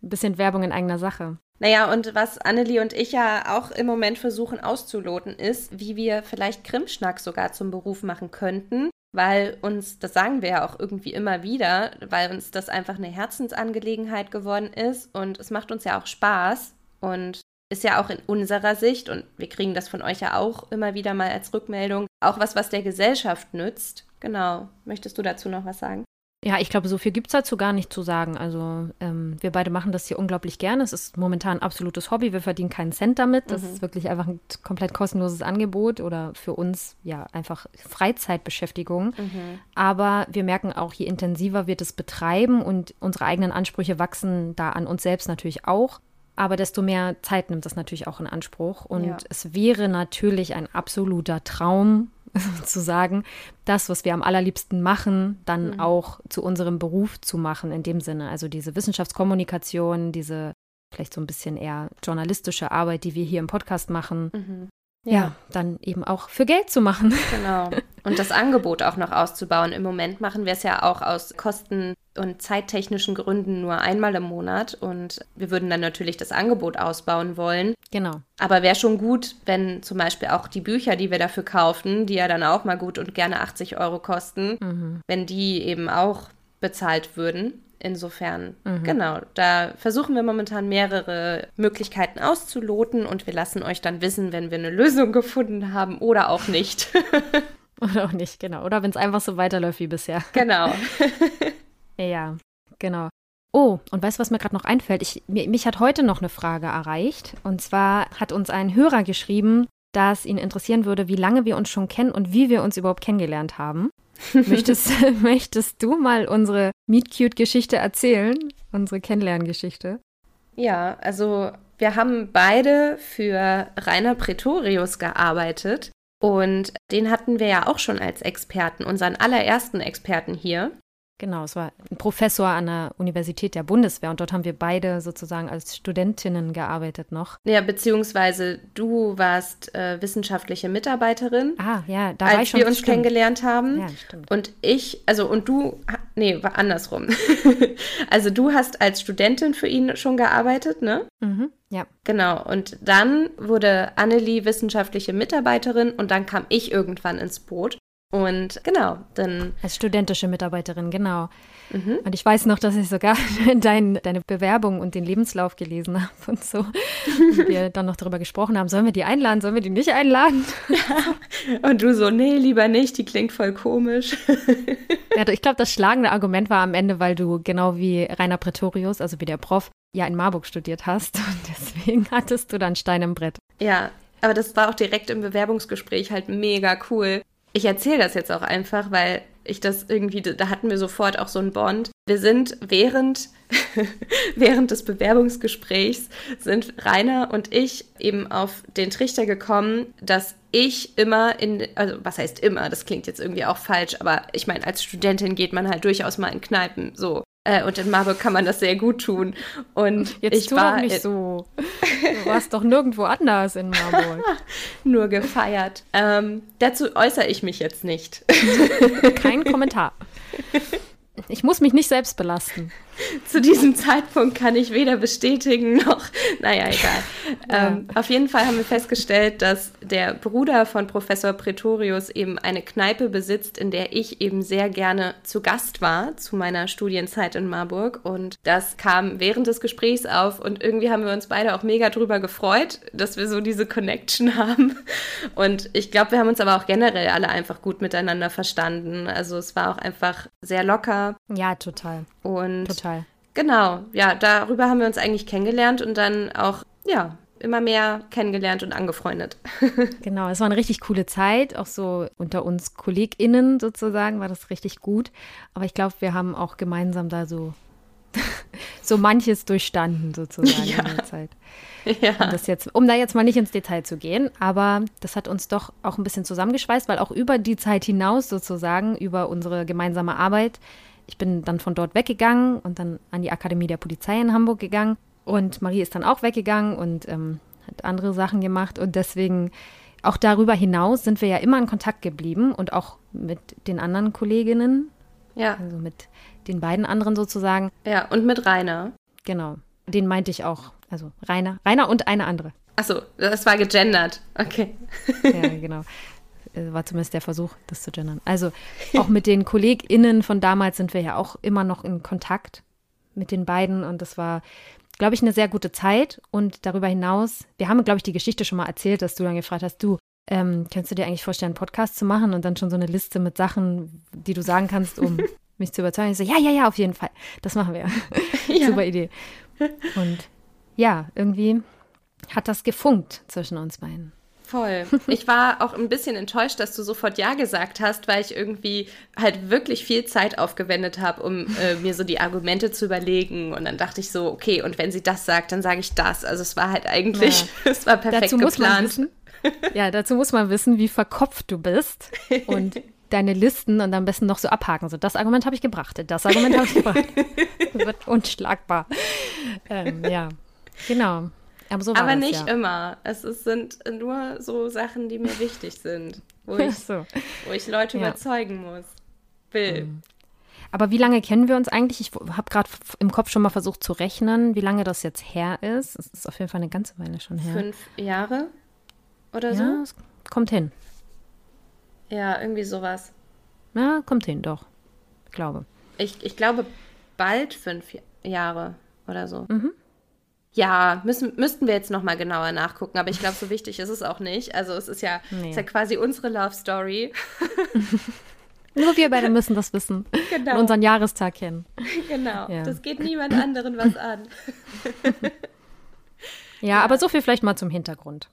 bisschen Werbung in eigener Sache. Naja, und was Annelie und ich ja auch im Moment versuchen auszuloten, ist, wie wir vielleicht Krimschnack sogar zum Beruf machen könnten, weil uns, das sagen wir ja auch irgendwie immer wieder, weil uns das einfach eine Herzensangelegenheit geworden ist und es macht uns ja auch Spaß und ist ja auch in unserer Sicht, und wir kriegen das von euch ja auch immer wieder mal als Rückmeldung, auch was, was der Gesellschaft nützt. Genau. Möchtest du dazu noch was sagen? Ja, ich glaube, so viel gibt es dazu gar nicht zu sagen. Also ähm, wir beide machen das hier unglaublich gerne. Es ist momentan ein absolutes Hobby. Wir verdienen keinen Cent damit. Das mhm. ist wirklich einfach ein komplett kostenloses Angebot oder für uns ja einfach Freizeitbeschäftigung. Mhm. Aber wir merken auch, je intensiver wir das betreiben und unsere eigenen Ansprüche wachsen da an uns selbst natürlich auch, aber desto mehr Zeit nimmt das natürlich auch in Anspruch. Und ja. es wäre natürlich ein absoluter Traum, zu sagen, das, was wir am allerliebsten machen, dann mhm. auch zu unserem Beruf zu machen, in dem Sinne. Also diese Wissenschaftskommunikation, diese vielleicht so ein bisschen eher journalistische Arbeit, die wir hier im Podcast machen, mhm ja. ja. dann eben auch für Geld zu machen. Genau. Und das Angebot auch noch auszubauen. Im Moment machen wir es ja auch aus Kosten- und zeittechnischen Gründen nur einmal im Monat. Und wir würden dann natürlich das Angebot ausbauen wollen. Genau. Aber wäre schon gut, wenn zum Beispiel auch die Bücher, die wir dafür kaufen, die ja dann auch mal gut und gerne 80 Euro kosten, mhm. wenn die eben auch bezahlt würden. Insofern, mhm. genau, da versuchen wir momentan mehrere Möglichkeiten auszuloten und wir lassen euch dann wissen, wenn wir eine Lösung gefunden haben oder auch nicht. oder auch nicht, genau. Oder wenn es einfach so weiterläuft wie bisher. Genau. ja, genau. Oh, und weißt du, was mir gerade noch einfällt? Ich, mich hat heute noch eine Frage erreicht. Und zwar hat uns ein Hörer geschrieben, dass ihn interessieren würde, wie lange wir uns schon kennen und wie wir uns überhaupt kennengelernt haben. möchtest, möchtest du mal unsere Meet Cute Geschichte erzählen? Unsere Kennenlerngeschichte? Ja, also wir haben beide für Rainer Pretorius gearbeitet und den hatten wir ja auch schon als Experten, unseren allerersten Experten hier. Genau, es war ein Professor an der Universität der Bundeswehr und dort haben wir beide sozusagen als Studentinnen gearbeitet noch. Ja, beziehungsweise du warst äh, wissenschaftliche Mitarbeiterin. Ah, ja, da als war ich schon, wir uns stimmt. kennengelernt haben. Ja, stimmt. Und ich, also und du, nee, war andersrum. also du hast als Studentin für ihn schon gearbeitet, ne? Mhm, ja. Genau. Und dann wurde Annelie wissenschaftliche Mitarbeiterin und dann kam ich irgendwann ins Boot. Und genau, dann. Als studentische Mitarbeiterin, genau. Mhm. Und ich weiß noch, dass ich sogar dein, deine Bewerbung und den Lebenslauf gelesen habe und so. Und wir dann noch darüber gesprochen haben, sollen wir die einladen, sollen wir die nicht einladen? und du so, nee, lieber nicht, die klingt voll komisch. ja, ich glaube, das schlagende Argument war am Ende, weil du genau wie Rainer Pretorius, also wie der Prof, ja in Marburg studiert hast. Und deswegen hattest du dann Stein im Brett. Ja, aber das war auch direkt im Bewerbungsgespräch halt mega cool ich erzähle das jetzt auch einfach, weil ich das irgendwie, da hatten wir sofort auch so einen Bond. Wir sind während, während des Bewerbungsgesprächs sind Rainer und ich eben auf den Trichter gekommen, dass ich immer in, also was heißt immer, das klingt jetzt irgendwie auch falsch, aber ich meine, als Studentin geht man halt durchaus mal in Kneipen, so. Äh, und in Marburg kann man das sehr gut tun. Und Jetzt ich tu war doch nicht so. Du warst doch nirgendwo anders in Marburg. nur gefeiert. Ähm, dazu äußere ich mich jetzt nicht. Kein Kommentar. Ich muss mich nicht selbst belasten. Zu diesem Zeitpunkt kann ich weder bestätigen noch, naja, egal. Ja. Ähm, auf jeden Fall haben wir festgestellt, dass der Bruder von Professor Pretorius eben eine Kneipe besitzt, in der ich eben sehr gerne zu Gast war zu meiner Studienzeit in Marburg. Und das kam während des Gesprächs auf und irgendwie haben wir uns beide auch mega drüber gefreut, dass wir so diese Connection haben. Und ich glaube, wir haben uns aber auch generell alle einfach gut miteinander verstanden. Also es war auch einfach sehr locker. Ja, total. Und total. Genau, ja, darüber haben wir uns eigentlich kennengelernt und dann auch, ja, immer mehr kennengelernt und angefreundet. genau, es war eine richtig coole Zeit, auch so unter uns KollegInnen sozusagen war das richtig gut. Aber ich glaube, wir haben auch gemeinsam da so, so manches durchstanden sozusagen ja. in der Zeit. Ja. Um, das jetzt, um da jetzt mal nicht ins Detail zu gehen, aber das hat uns doch auch ein bisschen zusammengeschweißt, weil auch über die Zeit hinaus sozusagen, über unsere gemeinsame Arbeit, ich bin dann von dort weggegangen und dann an die Akademie der Polizei in Hamburg gegangen. Und Marie ist dann auch weggegangen und ähm, hat andere Sachen gemacht. Und deswegen, auch darüber hinaus sind wir ja immer in Kontakt geblieben und auch mit den anderen Kolleginnen. Ja. Also mit den beiden anderen sozusagen. Ja, und mit Rainer. Genau. Den meinte ich auch. Also Rainer. Rainer und eine andere. Achso, das war gegendert. Okay. ja, genau. Äh, war zumindest der Versuch, das zu gendern. Also auch mit den KollegInnen von damals sind wir ja auch immer noch in Kontakt mit den beiden und das war, glaube ich, eine sehr gute Zeit. Und darüber hinaus, wir haben, glaube ich, die Geschichte schon mal erzählt, dass du dann gefragt hast, du, ähm, kannst du dir eigentlich vorstellen, einen Podcast zu machen und dann schon so eine Liste mit Sachen, die du sagen kannst, um mich zu überzeugen? Ich so, ja, ja, ja, auf jeden Fall. Das machen wir. Ja. Super Idee. Und ja, irgendwie hat das gefunkt zwischen uns beiden. Voll. Ich war auch ein bisschen enttäuscht, dass du sofort Ja gesagt hast, weil ich irgendwie halt wirklich viel Zeit aufgewendet habe, um äh, mir so die Argumente zu überlegen. Und dann dachte ich so, okay, und wenn sie das sagt, dann sage ich das. Also es war halt eigentlich, ja. es war perfekt dazu geplant. Muss man wissen, ja, dazu muss man wissen, wie verkopft du bist und deine Listen und am besten noch so abhaken. So, das Argument habe ich gebracht, das Argument habe ich gebracht. Das wird unschlagbar. Ähm, ja, genau. Aber, so Aber nicht ja. immer. Es ist, sind nur so Sachen, die mir wichtig sind, wo ich, so. wo ich Leute ja. überzeugen muss. Will. Mhm. Aber wie lange kennen wir uns eigentlich? Ich habe gerade im Kopf schon mal versucht zu rechnen, wie lange das jetzt her ist. Es ist auf jeden Fall eine ganze Weile schon her. Fünf Jahre oder ja, so? kommt hin. Ja, irgendwie sowas. Ja, kommt hin, doch. Ich glaube. Ich, ich glaube bald fünf Jahre oder so. Mhm. Ja, müssen, müssten wir jetzt nochmal genauer nachgucken, aber ich glaube, so wichtig ist es auch nicht. Also es ist ja, nee. ist ja quasi unsere Love Story. Nur wir beide müssen das wissen. Genau. Und unseren Jahrestag kennen. Genau. Ja. Das geht niemand anderen was an. ja, ja, aber so viel vielleicht mal zum Hintergrund.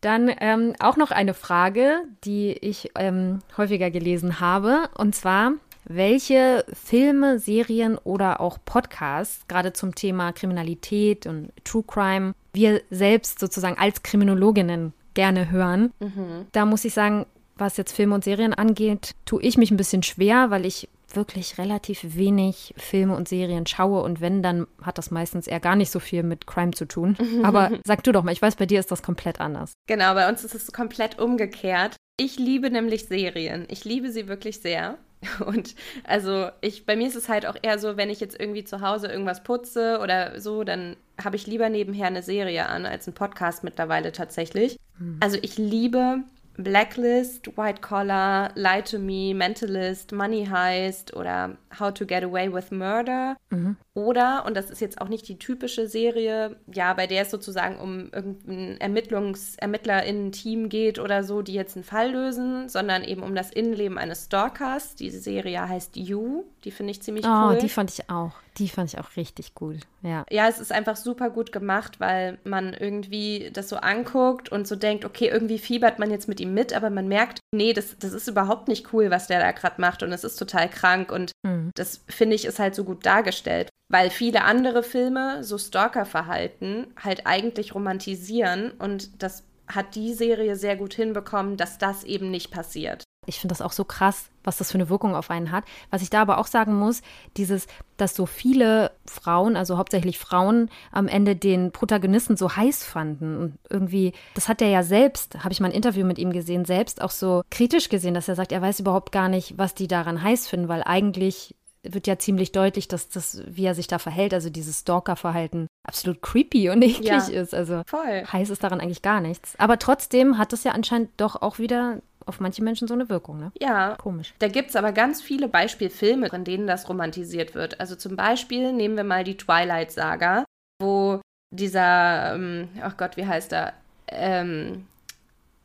Dann ähm, auch noch eine Frage, die ich ähm, häufiger gelesen habe. Und zwar, welche Filme, Serien oder auch Podcasts gerade zum Thema Kriminalität und True Crime wir selbst sozusagen als Kriminologinnen gerne hören. Mhm. Da muss ich sagen, was jetzt Filme und Serien angeht, tue ich mich ein bisschen schwer, weil ich wirklich relativ wenig Filme und Serien schaue und wenn, dann hat das meistens eher gar nicht so viel mit Crime zu tun. Aber sag du doch mal, ich weiß, bei dir ist das komplett anders. Genau, bei uns ist es komplett umgekehrt. Ich liebe nämlich Serien. Ich liebe sie wirklich sehr. Und also ich, bei mir ist es halt auch eher so, wenn ich jetzt irgendwie zu Hause irgendwas putze oder so, dann habe ich lieber nebenher eine Serie an als einen Podcast mittlerweile tatsächlich. Mhm. Also ich liebe Blacklist, White Collar, Lie to Me, Mentalist, Money Heist oder How to Get Away with Murder. Mhm. Oder, und das ist jetzt auch nicht die typische Serie, ja, bei der es sozusagen um irgendein Ermittlungs-, ErmittlerInnen-Team geht oder so, die jetzt einen Fall lösen, sondern eben um das Innenleben eines Stalkers. Diese Serie heißt You, die finde ich ziemlich oh, cool. die fand ich auch. Die fand ich auch richtig gut, ja. Ja, es ist einfach super gut gemacht, weil man irgendwie das so anguckt und so denkt, okay, irgendwie fiebert man jetzt mit ihm mit, aber man merkt, nee, das, das ist überhaupt nicht cool, was der da gerade macht und es ist total krank und mhm. das finde ich ist halt so gut dargestellt. Weil viele andere Filme so Stalker-Verhalten halt eigentlich romantisieren und das hat die Serie sehr gut hinbekommen, dass das eben nicht passiert. Ich finde das auch so krass, was das für eine Wirkung auf einen hat. Was ich da aber auch sagen muss, dieses, dass so viele Frauen, also hauptsächlich Frauen, am Ende den Protagonisten so heiß fanden. Und irgendwie, das hat er ja selbst, habe ich mal ein Interview mit ihm gesehen, selbst auch so kritisch gesehen, dass er sagt, er weiß überhaupt gar nicht, was die daran heiß finden, weil eigentlich wird ja ziemlich deutlich, dass das, wie er sich da verhält, also dieses Stalker-Verhalten, absolut creepy und eklig ja, ist. Also voll. heiß ist daran eigentlich gar nichts. Aber trotzdem hat das ja anscheinend doch auch wieder auf manche Menschen so eine Wirkung, ne? Ja. Komisch. Da gibt es aber ganz viele Beispielfilme, in denen das romantisiert wird. Also zum Beispiel nehmen wir mal die Twilight-Saga, wo dieser, ähm, ach oh Gott, wie heißt er? Ähm,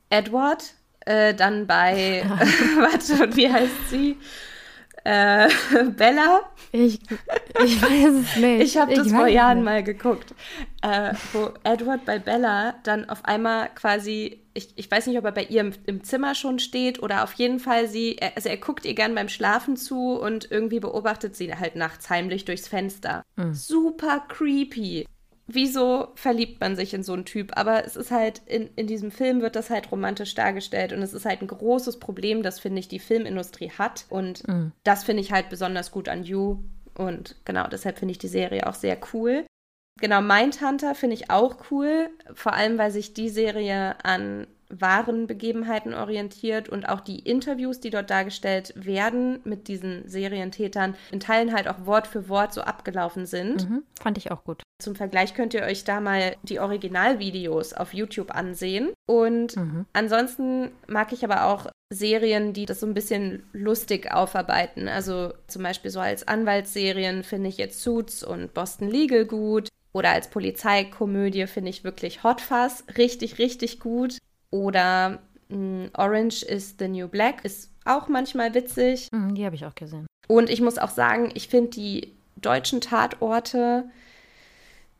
Edward äh, dann bei, warte, wie heißt sie? Äh, Bella. Ich, ich weiß es nicht. Ich habe das vor Jahren nicht. mal geguckt, äh, wo Edward bei Bella dann auf einmal quasi, ich, ich weiß nicht, ob er bei ihr im, im, Zimmer schon steht oder auf jeden Fall sie, also er guckt ihr gern beim Schlafen zu und irgendwie beobachtet sie halt nachts heimlich durchs Fenster. Mhm. Super creepy wieso verliebt man sich in so einen Typ? Aber es ist halt, in, in diesem Film wird das halt romantisch dargestellt und es ist halt ein großes Problem, das finde ich die Filmindustrie hat und mhm. das finde ich halt besonders gut an You und genau deshalb finde ich die Serie auch sehr cool. Genau, Mindhunter finde ich auch cool, vor allem weil sich die Serie an wahren Begebenheiten orientiert und auch die Interviews, die dort dargestellt werden mit diesen Serientätern, in Teilen halt auch Wort für Wort so abgelaufen sind. Mhm, fand ich auch gut. Zum Vergleich könnt ihr euch da mal die Originalvideos auf YouTube ansehen. Und mhm. ansonsten mag ich aber auch Serien, die das so ein bisschen lustig aufarbeiten. Also zum Beispiel so als Anwaltsserien finde ich jetzt Suits und Boston Legal gut. Oder als Polizeikomödie finde ich wirklich Hot Fuzz richtig, richtig gut. Oder mh, hm, Orange is the New Black ist auch manchmal witzig. Mhm, die habe ich auch gesehen. Und ich muss auch sagen, ich finde die deutschen Tatorte,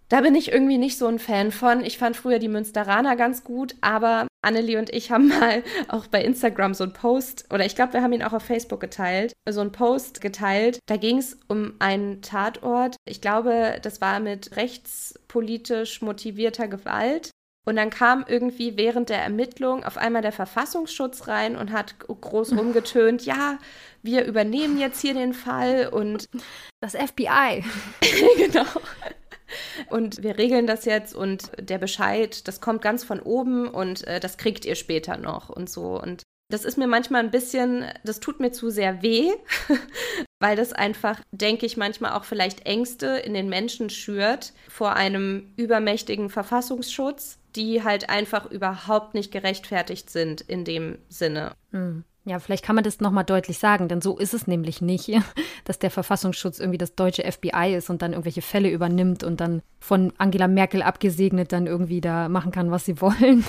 da bin ich irgendwie nicht so ein Fan von. Ich fand früher die Münsteraner ganz gut, aber Annelie und ich haben mal auch bei Instagram so einen Post, oder ich glaube, wir haben ihn auch auf Facebook geteilt, so einen Post geteilt. Da ging es um einen Tatort. Ich glaube, das war mit rechtspolitisch motivierter Gewalt. Und dann kam irgendwie während der Ermittlung auf einmal der Verfassungsschutz rein und hat groß rumgetönt, ja, wir übernehmen jetzt hier den Fall und das FBI. genau. Und wir regeln das jetzt und der Bescheid, das kommt ganz von oben und äh, das kriegt ihr später noch und so. Und das ist mir manchmal ein bisschen, das tut mir zu sehr weh, weil das einfach, denke ich, manchmal auch vielleicht Ängste in den Menschen schürt vor einem übermächtigen Verfassungsschutz die halt einfach überhaupt nicht gerechtfertigt sind in dem Sinne. Hm. Ja, vielleicht kann man das nochmal deutlich sagen, denn so ist es nämlich nicht, dass der Verfassungsschutz irgendwie das deutsche FBI ist und dann irgendwelche Fälle übernimmt und dann von Angela Merkel abgesegnet dann irgendwie da machen kann, was sie wollen.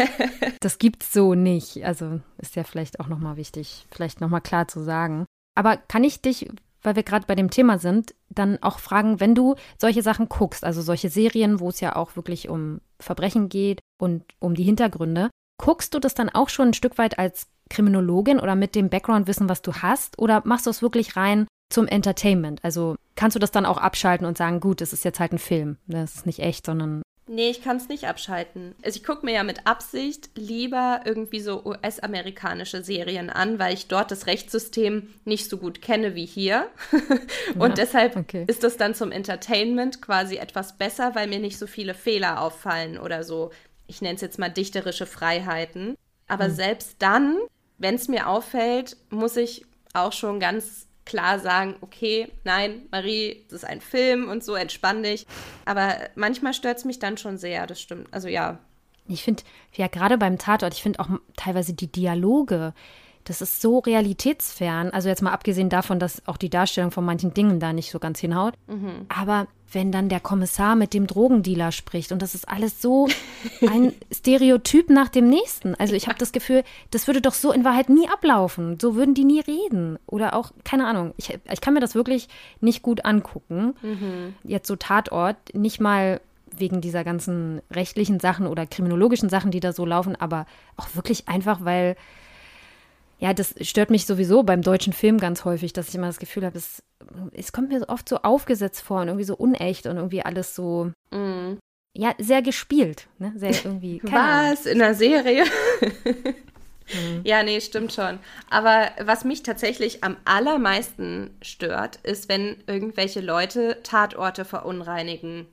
das gibt's so nicht. Also ist ja vielleicht auch nochmal wichtig, vielleicht nochmal klar zu sagen. Aber kann ich dich weil wir gerade bei dem Thema sind, dann auch fragen, wenn du solche Sachen guckst, also solche Serien, wo es ja auch wirklich um Verbrechen geht und um die Hintergründe, guckst du das dann auch schon ein Stück weit als Kriminologin oder mit dem Background-Wissen, was du hast, oder machst du es wirklich rein zum Entertainment? Also kannst du das dann auch abschalten und sagen, gut, das ist jetzt halt ein Film, das ist nicht echt, sondern Nee, ich kann es nicht abschalten. Also ich gucke mir ja mit Absicht lieber irgendwie so US-amerikanische Serien an, weil ich dort das Rechtssystem nicht so gut kenne wie hier. Und ja, deshalb okay. ist das dann zum Entertainment quasi etwas besser, weil mir nicht so viele Fehler auffallen oder so. Ich nenne es jetzt mal dichterische Freiheiten. Aber mhm. selbst dann, wenn es mir auffällt, muss ich auch schon ganz klar sagen, okay, nein, Marie, das ist ein Film und so, entspann dich. Aber manchmal stört es mich dann schon sehr, das stimmt. Also ja. Ich finde, ja, gerade beim Tatort, ich finde auch teilweise die Dialoge, das ist so realitätsfern. Also jetzt mal abgesehen davon, dass auch die Darstellung von manchen Dingen da nicht so ganz hinhaut. Mhm. Aber wenn dann der Kommissar mit dem Drogendealer spricht und das ist alles so ein Stereotyp nach dem nächsten. Also ich habe das Gefühl, das würde doch so in Wahrheit nie ablaufen. So würden die nie reden. Oder auch, keine Ahnung, ich, ich kann mir das wirklich nicht gut angucken. Mhm. Jetzt so Tatort, nicht mal wegen dieser ganzen rechtlichen Sachen oder kriminologischen Sachen, die da so laufen, aber auch wirklich einfach, weil ja, das stört mich sowieso beim deutschen Film ganz häufig, dass ich immer das Gefühl habe, es, es kommt mir oft so aufgesetzt vor und irgendwie so unecht und irgendwie alles so, mm. ja, sehr gespielt. Ne? Sehr irgendwie, Was? Ahnung. In der Serie? mhm. Ja, nee, stimmt schon. Aber was mich tatsächlich am allermeisten stört, ist, wenn irgendwelche Leute Tatorte verunreinigen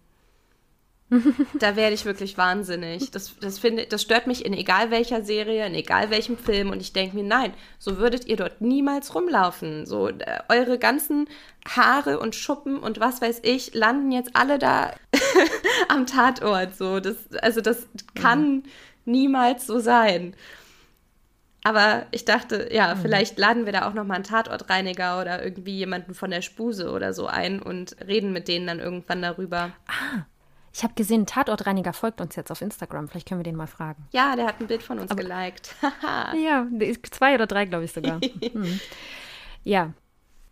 da werde ich wirklich wahnsinnig. Das, das, finde, das stört mich in egal welcher Serie, in egal welchem Film. Und ich denke mir, nein, so würdet ihr dort niemals rumlaufen. So, äh, eure ganzen Haare und Schuppen und was weiß ich landen jetzt alle da am Tatort. So, das, also das kann mhm. niemals so sein. Aber ich dachte, ja, mhm. vielleicht laden wir da auch nochmal einen Tatortreiniger oder irgendwie jemanden von der Spuse oder so ein und reden mit denen dann irgendwann darüber. Ah, ich habe gesehen, ein Tatortreiniger folgt uns jetzt auf Instagram. Vielleicht können wir den mal fragen. Ja, der hat ein Bild von uns Aber, geliked. ja, zwei oder drei, glaube ich sogar. mhm. Ja.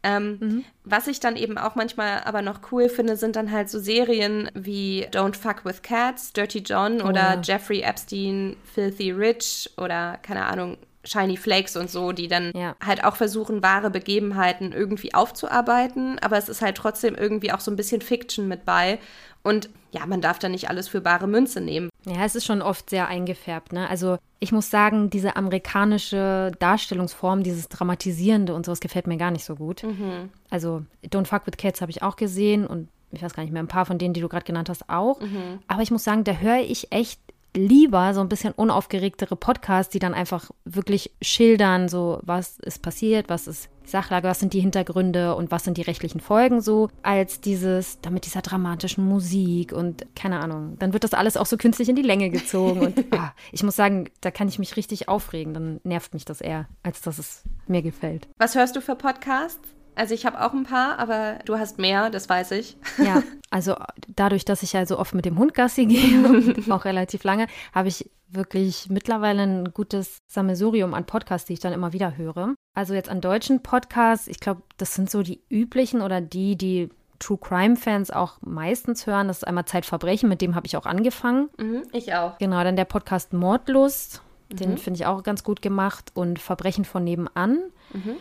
Ähm, mhm. Was ich dann eben auch manchmal aber noch cool finde, sind dann halt so Serien wie Don't Fuck with Cats, Dirty John oh, oder ja. Jeffrey Epstein, Filthy Rich oder keine Ahnung, Shiny Flakes und so, die dann ja. halt auch versuchen, wahre Begebenheiten irgendwie aufzuarbeiten, aber es ist halt trotzdem irgendwie auch so ein bisschen Fiction mit bei. Und ja, man darf da nicht alles für bare Münze nehmen. Ja, es ist schon oft sehr eingefärbt. Ne? Also ich muss sagen, diese amerikanische Darstellungsform, dieses Dramatisierende und sowas gefällt mir gar nicht so gut. Mhm. Also Don't Fuck with Cats habe ich auch gesehen und ich weiß gar nicht mehr, ein paar von denen, die du gerade genannt hast, auch. Mhm. Aber ich muss sagen, da höre ich echt lieber so ein bisschen unaufgeregtere Podcasts, die dann einfach wirklich schildern, so was ist passiert, was ist die Sachlage, was sind die Hintergründe und was sind die rechtlichen Folgen so, als dieses, damit dieser dramatischen Musik und keine Ahnung. Dann wird das alles auch so künstlich in die Länge gezogen und ah, ich muss sagen, da kann ich mich richtig aufregen, dann nervt mich das eher, als dass es mir gefällt. Was hörst du für Podcasts? Also ich habe auch ein paar, aber du hast mehr, das weiß ich. Ja, also dadurch, dass ich ja so oft mit dem Hund Gassi gehe, auch relativ lange, habe ich wirklich mittlerweile ein gutes Sammelsurium an Podcasts, die ich dann immer wieder höre. Also jetzt an deutschen Podcasts, ich glaube, das sind so die üblichen oder die, die True Crime Fans auch meistens hören. Das ist einmal Zeitverbrechen, mit dem habe ich auch angefangen. Mhm, ich auch. Genau, dann der Podcast Mordlust, den mhm. finde ich auch ganz gut gemacht und Verbrechen von nebenan. Mhm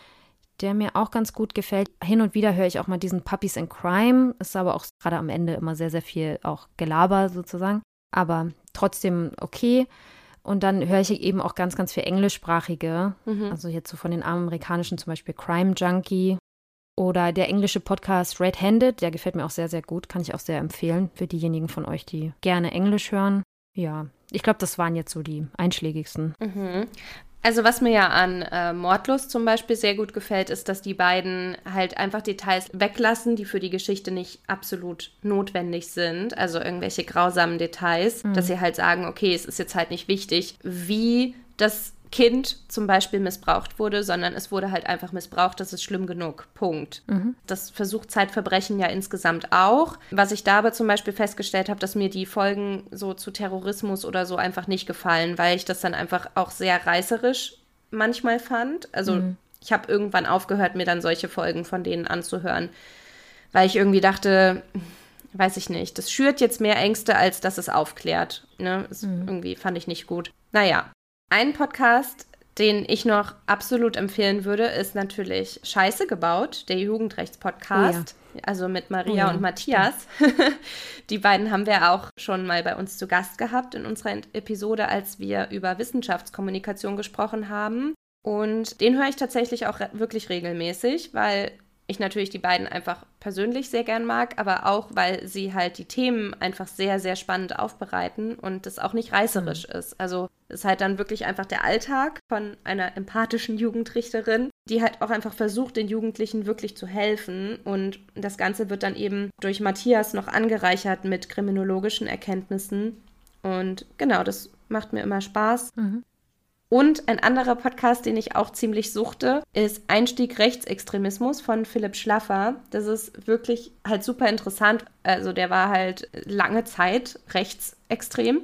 der mir auch ganz gut gefällt. Hin und wieder höre ich auch mal diesen Puppies in Crime. Ist aber auch gerade am Ende immer sehr, sehr viel auch Gelaber sozusagen. Aber trotzdem okay. Und dann höre ich eben auch ganz, ganz viel englischsprachige. Mhm. Also jetzt so von den amerikanischen zum Beispiel Crime Junkie. Oder der englische Podcast Red Handed, der gefällt mir auch sehr, sehr gut, kann ich auch sehr empfehlen für diejenigen von euch, die gerne Englisch hören. Ja, ich glaube, das waren jetzt so die einschlägigsten. Mhm. Also was mir ja an äh, Mordlust zum Beispiel sehr gut gefällt, ist, dass die beiden halt einfach Details weglassen, die für die Geschichte nicht absolut notwendig sind. Also irgendwelche grausamen Details, mhm. dass sie halt sagen, okay, es ist jetzt halt nicht wichtig, wie das Kind zum Beispiel missbraucht wurde, sondern es wurde halt einfach missbraucht, das ist schlimm genug. Punkt. Mhm. Das versucht Zeitverbrechen ja insgesamt auch. Was ich da aber zum Beispiel festgestellt habe, dass mir die Folgen so zu Terrorismus oder so einfach nicht gefallen, weil ich das dann einfach auch sehr reißerisch manchmal fand. Also mhm. ich habe irgendwann aufgehört, mir dann solche Folgen von denen anzuhören, weil ich irgendwie dachte, weiß ich nicht, das schürt jetzt mehr Ängste, als dass es aufklärt. Ne? Das mhm. Irgendwie fand ich nicht gut. Naja, ein Podcast, den ich noch absolut empfehlen würde, ist natürlich Scheiße gebaut, der Jugendrechtspodcast. Oh ja. Also mit Maria oh ja. und Matthias. Die beiden haben wir auch schon mal bei uns zu Gast gehabt in unserer Episode, als wir über Wissenschaftskommunikation gesprochen haben. Und den höre ich tatsächlich auch wirklich regelmäßig, weil ich natürlich die beiden einfach persönlich sehr gern mag, aber auch, weil sie halt die Themen einfach sehr, sehr spannend aufbereiten und das auch nicht reißerisch mhm. ist. Also es ist halt dann wirklich einfach der Alltag von einer empathischen Jugendrichterin, die halt auch einfach versucht, den Jugendlichen wirklich zu helfen. Und das Ganze wird dann eben durch Matthias noch angereichert mit kriminologischen Erkenntnissen. Und genau, das macht mir immer Spaß. Mhm. Und ein anderer Podcast, den ich auch ziemlich suchte, ist Einstieg Rechtsextremismus von Philipp Schlaffer. Das ist wirklich halt super interessant. Also der war halt lange Zeit rechtsextrem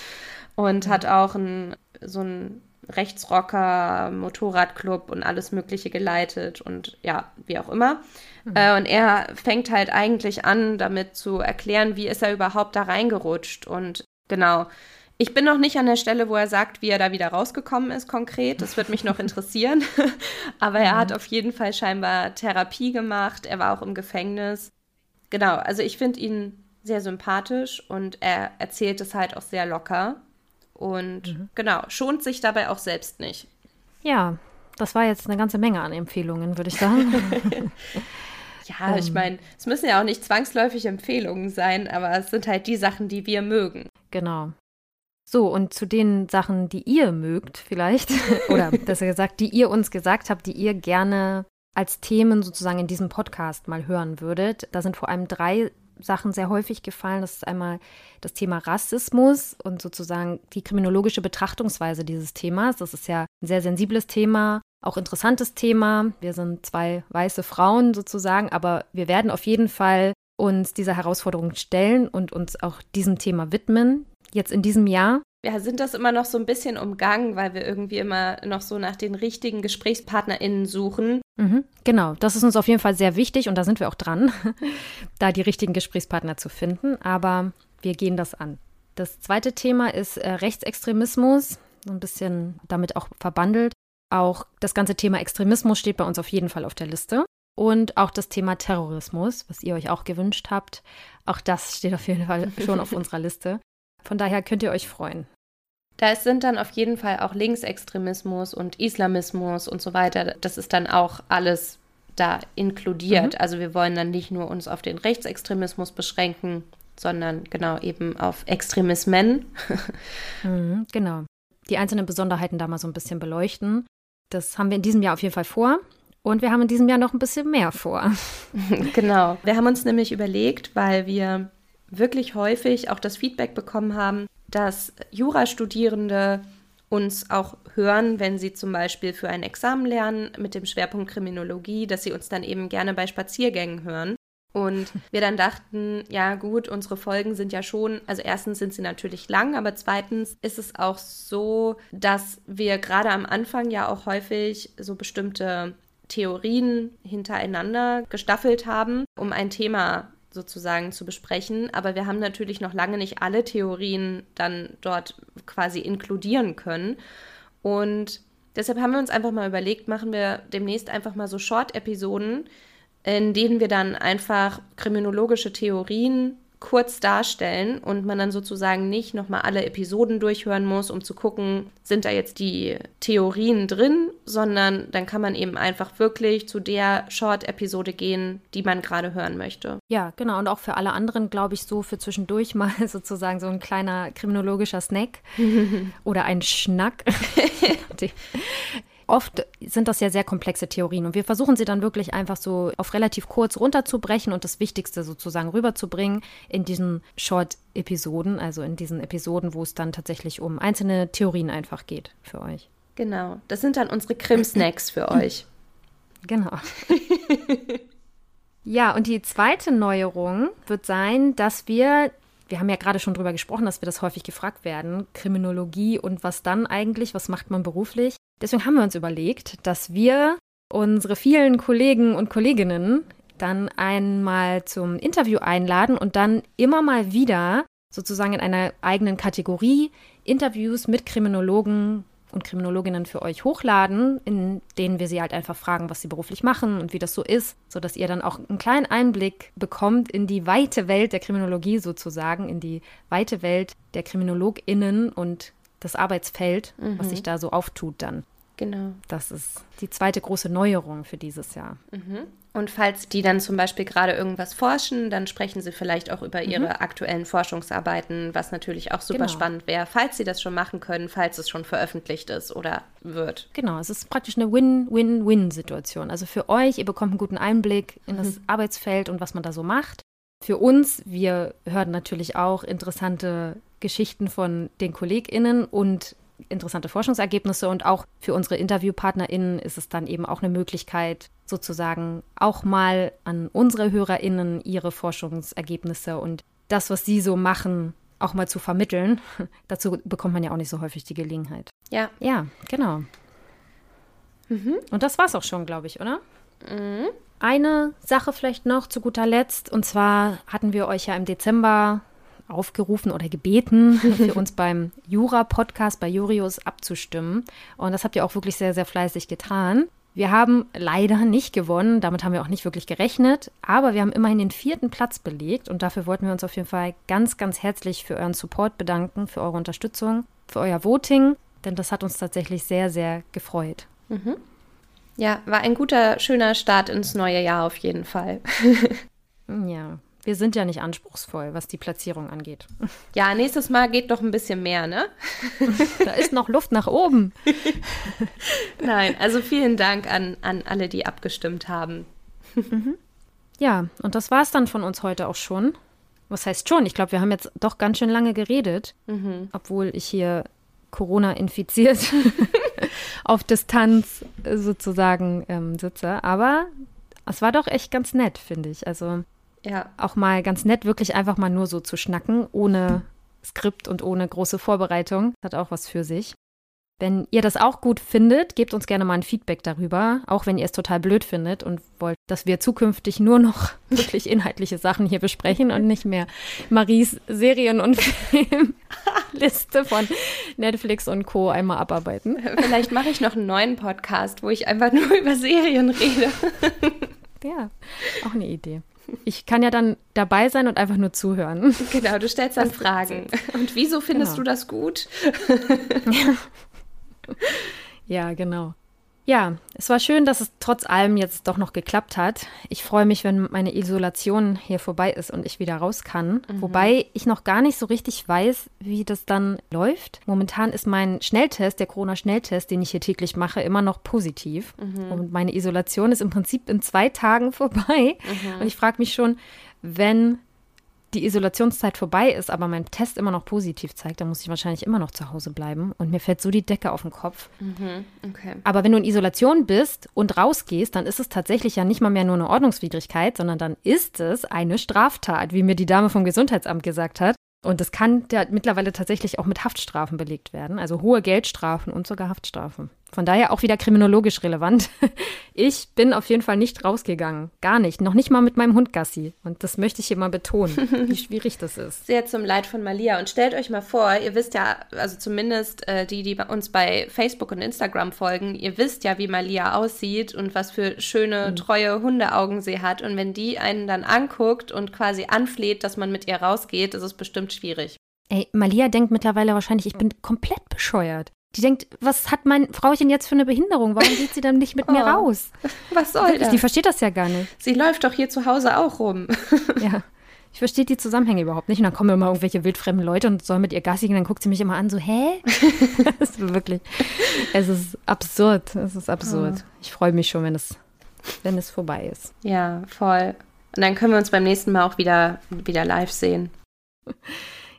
und hat auch ein, so ein Rechtsrocker, Motorradclub und alles Mögliche geleitet und ja, wie auch immer. Mhm. Äh, und er fängt halt eigentlich an, damit zu erklären, wie ist er überhaupt da reingerutscht und genau ich bin noch nicht an der Stelle, wo er sagt, wie er da wieder rausgekommen ist konkret. Das wird mich noch interessieren. Aber er hat auf jeden Fall scheinbar Therapie gemacht. Er war auch im Gefängnis. Genau, also ich finde ihn sehr sympathisch und er erzählt es halt auch sehr locker. Und mhm. genau, schont sich dabei auch selbst nicht. Ja, das war jetzt eine ganze Menge an Empfehlungen, würde ich sagen. ja, um. ich ähm. meine, es müssen ja auch nicht zwangsläufig Empfehlungen sein, aber es sind halt die Sachen, die wir mögen. Genau. So, und zu den Sachen, die ihr mögt, vielleicht, oder besser gesagt, die ihr uns gesagt habt, die ihr gerne als Themen sozusagen in diesem Podcast mal hören würdet. Da sind vor allem drei Sachen sehr häufig gefallen. Das ist einmal das Thema Rassismus und sozusagen die kriminologische Betrachtungsweise dieses Themas. Das ist ja ein sehr sensibles Thema, auch interessantes Thema. Wir sind zwei weiße Frauen sozusagen, aber wir werden auf jeden Fall uns dieser Herausforderung stellen und uns auch diesem Thema widmen jetzt in diesem Jahr? Wir sind das immer noch so ein bisschen umgangen, weil wir irgendwie immer noch so nach den richtigen GesprächspartnerInnen suchen. Mhm, genau, das ist uns auf jeden Fall sehr wichtig und da sind wir auch dran, da die richtigen Gesprächspartner zu finden. Aber wir gehen das an. Das zweite Thema ist äh, Rechtsextremismus, so ein bisschen damit auch verbandelt. Auch das ganze Thema Extremismus steht bei uns auf jeden Fall auf der Liste. Und auch das Thema Terrorismus, was ihr euch auch gewünscht habt. Auch das steht auf jeden Fall schon auf unserer Liste. Von daher könnt ihr euch freuen. Da sind dann auf jeden Fall auch Linksextremismus und Islamismus und so weiter. Das ist dann auch alles da inkludiert. Mhm. Also wir wollen dann nicht nur uns auf den Rechtsextremismus beschränken, sondern genau eben auf Extremismen. mhm, genau. Die einzelnen Besonderheiten da mal so ein bisschen beleuchten. Das haben wir in diesem Jahr auf jeden Fall vor. Und wir haben in diesem Jahr noch ein bisschen mehr vor. genau. Wir haben uns nämlich überlegt, weil wir wirklich häufig auch das Feedback bekommen haben, dass Jurastudierende uns auch hören, wenn sie zum Beispiel für ein Examen lernen mit dem Schwerpunkt Kriminologie, dass sie uns dann eben gerne bei Spaziergängen hören. Und wir dann dachten, ja gut, unsere Folgen sind ja schon, also erstens sind sie natürlich lang, aber zweitens ist es auch so, dass wir gerade am Anfang ja auch häufig so bestimmte Theorien hintereinander gestaffelt haben, um ein Thema sozusagen zu besprechen. Aber wir haben natürlich noch lange nicht alle Theorien dann dort quasi inkludieren können. Und deshalb haben wir uns einfach mal überlegt, machen wir demnächst einfach mal so Short-Episoden, in denen wir dann einfach kriminologische Theorien kurz darstellen und man dann sozusagen nicht nochmal alle Episoden durchhören muss, um zu gucken, sind da jetzt die Theorien drin, sondern dann kann man eben einfach wirklich zu der Short-Episode gehen, die man gerade hören möchte. Ja, genau. Und auch für alle anderen, glaube ich, so für zwischendurch mal sozusagen so ein kleiner kriminologischer Snack oder ein Schnack. Oft sind das ja sehr komplexe Theorien und wir versuchen sie dann wirklich einfach so auf relativ kurz runterzubrechen und das Wichtigste sozusagen rüberzubringen in diesen Short-Episoden, also in diesen Episoden, wo es dann tatsächlich um einzelne Theorien einfach geht für euch. Genau, das sind dann unsere Krim-Snacks für euch. Genau. ja, und die zweite Neuerung wird sein, dass wir wir haben ja gerade schon drüber gesprochen, dass wir das häufig gefragt werden, Kriminologie und was dann eigentlich, was macht man beruflich? Deswegen haben wir uns überlegt, dass wir unsere vielen Kollegen und Kolleginnen dann einmal zum Interview einladen und dann immer mal wieder sozusagen in einer eigenen Kategorie Interviews mit Kriminologen und Kriminologinnen für euch hochladen, in denen wir sie halt einfach fragen, was sie beruflich machen und wie das so ist, sodass ihr dann auch einen kleinen Einblick bekommt in die weite Welt der Kriminologie sozusagen, in die weite Welt der KriminologInnen und das Arbeitsfeld, mhm. was sich da so auftut dann. Genau. Das ist die zweite große Neuerung für dieses Jahr. Mhm. Und falls die dann zum Beispiel gerade irgendwas forschen, dann sprechen sie vielleicht auch über ihre mhm. aktuellen Forschungsarbeiten, was natürlich auch super genau. spannend wäre, falls sie das schon machen können, falls es schon veröffentlicht ist oder wird. Genau, es ist praktisch eine Win-Win-Win-Situation. Also für euch, ihr bekommt einen guten Einblick in das mhm. Arbeitsfeld und was man da so macht. Für uns, wir hören natürlich auch interessante Geschichten von den KollegInnen und interessante Forschungsergebnisse und auch für unsere InterviewpartnerInnen ist es dann eben auch eine Möglichkeit, sozusagen auch mal an unsere HörerInnen ihre Forschungsergebnisse und das, was sie so machen, auch mal zu vermitteln. Dazu bekommt man ja auch nicht so häufig die Gelegenheit. Ja. Ja, genau. Mhm. Und das war's auch schon, glaube ich, oder? Mhm. Eine Sache vielleicht noch zu guter Letzt. Und zwar hatten wir euch ja im Dezember aufgerufen oder gebeten, für uns beim Jura-Podcast bei Jurius abzustimmen. Und das habt ihr auch wirklich sehr, sehr fleißig getan. Wir haben leider nicht gewonnen, damit haben wir auch nicht wirklich gerechnet, aber wir haben immerhin den vierten Platz belegt und dafür wollten wir uns auf jeden Fall ganz, ganz herzlich für euren Support bedanken, für eure Unterstützung, für euer Voting, denn das hat uns tatsächlich sehr, sehr gefreut. Mhm. Ja, war ein guter, schöner Start ins neue Jahr auf jeden Fall. ja, wir sind ja nicht anspruchsvoll, was die Platzierung angeht. Ja, nächstes Mal geht doch ein bisschen mehr, ne? da ist noch Luft nach oben. Nein, also vielen Dank an, an alle, die abgestimmt haben. Mhm. Ja, und das war es dann von uns heute auch schon. Was heißt schon? Ich glaube, wir haben jetzt doch ganz schön lange geredet, mhm. obwohl ich hier Corona infiziert auf Distanz sozusagen ähm, sitze. Aber es war doch echt ganz nett, finde ich. Also ja. Auch mal ganz nett, wirklich einfach mal nur so zu schnacken, ohne Skript und ohne große Vorbereitung. Hat auch was für sich. Wenn ihr das auch gut findet, gebt uns gerne mal ein Feedback darüber, auch wenn ihr es total blöd findet und wollt, dass wir zukünftig nur noch wirklich inhaltliche Sachen hier besprechen und nicht mehr Maries Serien- und Filmliste von Netflix und Co. einmal abarbeiten. Vielleicht mache ich noch einen neuen Podcast, wo ich einfach nur über Serien rede. ja, auch eine Idee. Ich kann ja dann dabei sein und einfach nur zuhören. Genau, du stellst dann Fragen. Und wieso findest genau. du das gut? ja, genau. Ja, es war schön, dass es trotz allem jetzt doch noch geklappt hat. Ich freue mich, wenn meine Isolation hier vorbei ist und ich wieder raus kann. Mhm. Wobei ich noch gar nicht so richtig weiß, wie das dann läuft. Momentan ist mein Schnelltest, der Corona-Schnelltest, den ich hier täglich mache, immer noch positiv. Mhm. Und meine Isolation ist im Prinzip in zwei Tagen vorbei. Mhm. Und ich frage mich schon, wenn die Isolationszeit vorbei ist, aber mein Test immer noch positiv zeigt, dann muss ich wahrscheinlich immer noch zu Hause bleiben. Und mir fällt so die Decke auf den Kopf. Mhm, okay. Aber wenn du in Isolation bist und rausgehst, dann ist es tatsächlich ja nicht mal mehr nur eine Ordnungswidrigkeit, sondern dann ist es eine Straftat, wie mir die Dame vom Gesundheitsamt gesagt hat. Und das kann ja mittlerweile tatsächlich auch mit Haftstrafen belegt werden, also hohe Geldstrafen und sogar Haftstrafen. Von daher auch wieder kriminologisch relevant. Ich bin auf jeden Fall nicht rausgegangen. Gar nicht. Noch nicht mal mit meinem Hund Gassi. Und das möchte ich hier mal betonen, wie schwierig das ist. Sehr zum Leid von Malia. Und stellt euch mal vor, ihr wisst ja, also zumindest äh, die, die bei uns bei Facebook und Instagram folgen, ihr wisst ja, wie Malia aussieht und was für schöne, mhm. treue Hundeaugen sie hat. Und wenn die einen dann anguckt und quasi anfleht, dass man mit ihr rausgeht, ist es bestimmt schwierig. Ey, Malia denkt mittlerweile wahrscheinlich, ich bin komplett bescheuert. Die denkt, was hat mein Frauchen jetzt für eine Behinderung? Warum geht sie dann nicht mit oh, mir raus? Was soll das? Die versteht das ja gar nicht. Sie läuft doch hier zu Hause auch rum. ja. Ich verstehe die Zusammenhänge überhaupt nicht. Und dann kommen immer irgendwelche wildfremden Leute und sollen mit ihr Gassi gehen. Dann guckt sie mich immer an, so, hä? das ist wirklich, es ist absurd. Es ist absurd. Oh. Ich freue mich schon, wenn es, wenn es vorbei ist. Ja, voll. Und dann können wir uns beim nächsten Mal auch wieder, wieder live sehen.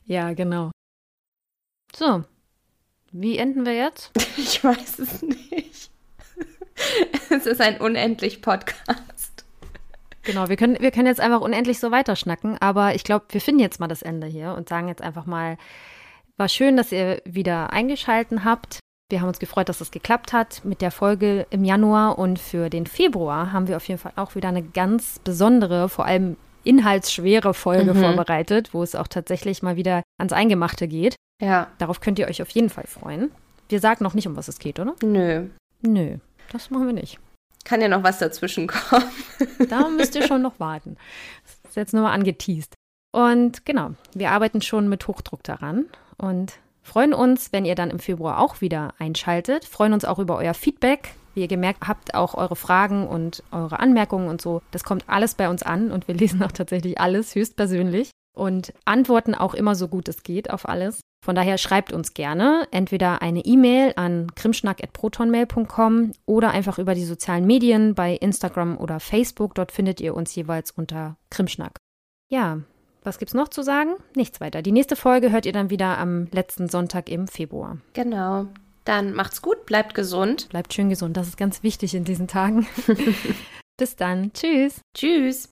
Ja, genau. So, wie enden wir jetzt? Ich weiß es nicht. Es ist ein unendlich Podcast. Genau, wir können, wir können jetzt einfach unendlich so weiterschnacken, aber ich glaube, wir finden jetzt mal das Ende hier und sagen jetzt einfach mal, war schön, dass ihr wieder eingeschalten habt. Wir haben uns gefreut, dass es geklappt hat mit der Folge im Januar und für den Februar haben wir auf jeden Fall auch wieder eine ganz besondere, vor allem inhaltsschwere Folge mhm. vorbereitet, wo es auch tatsächlich mal wieder ans Eingemachte geht. Ja. Darauf könnt ihr euch auf jeden Fall freuen. Wir sagen noch nicht, um was es geht, oder? Nö. Nö, das machen wir nicht. Kann ja noch was dazwischen kommen. da müsst ihr schon noch warten. Das ist jetzt nur mal angeteased. Und genau, wir arbeiten schon mit Hochdruck daran und freuen uns, wenn ihr dann im Februar auch wieder einschaltet. Freuen uns auch über euer Feedback. Wie ihr gemerkt habt, auch eure Fragen und eure Anmerkungen und so. Das kommt alles bei uns an und wir lesen auch tatsächlich alles höchstpersönlich und antworten auch immer so gut es geht auf alles. Von daher schreibt uns gerne entweder eine E-Mail an krimschnack.protonmail.com oder einfach über die sozialen Medien bei Instagram oder Facebook. Dort findet ihr uns jeweils unter Krimschnack. Ja, was gibt's noch zu sagen? Nichts weiter. Die nächste Folge hört ihr dann wieder am letzten Sonntag im Februar. Genau. Dann macht's gut, bleibt gesund. Bleibt schön gesund, das ist ganz wichtig in diesen Tagen. Bis dann. Tschüss. Tschüss.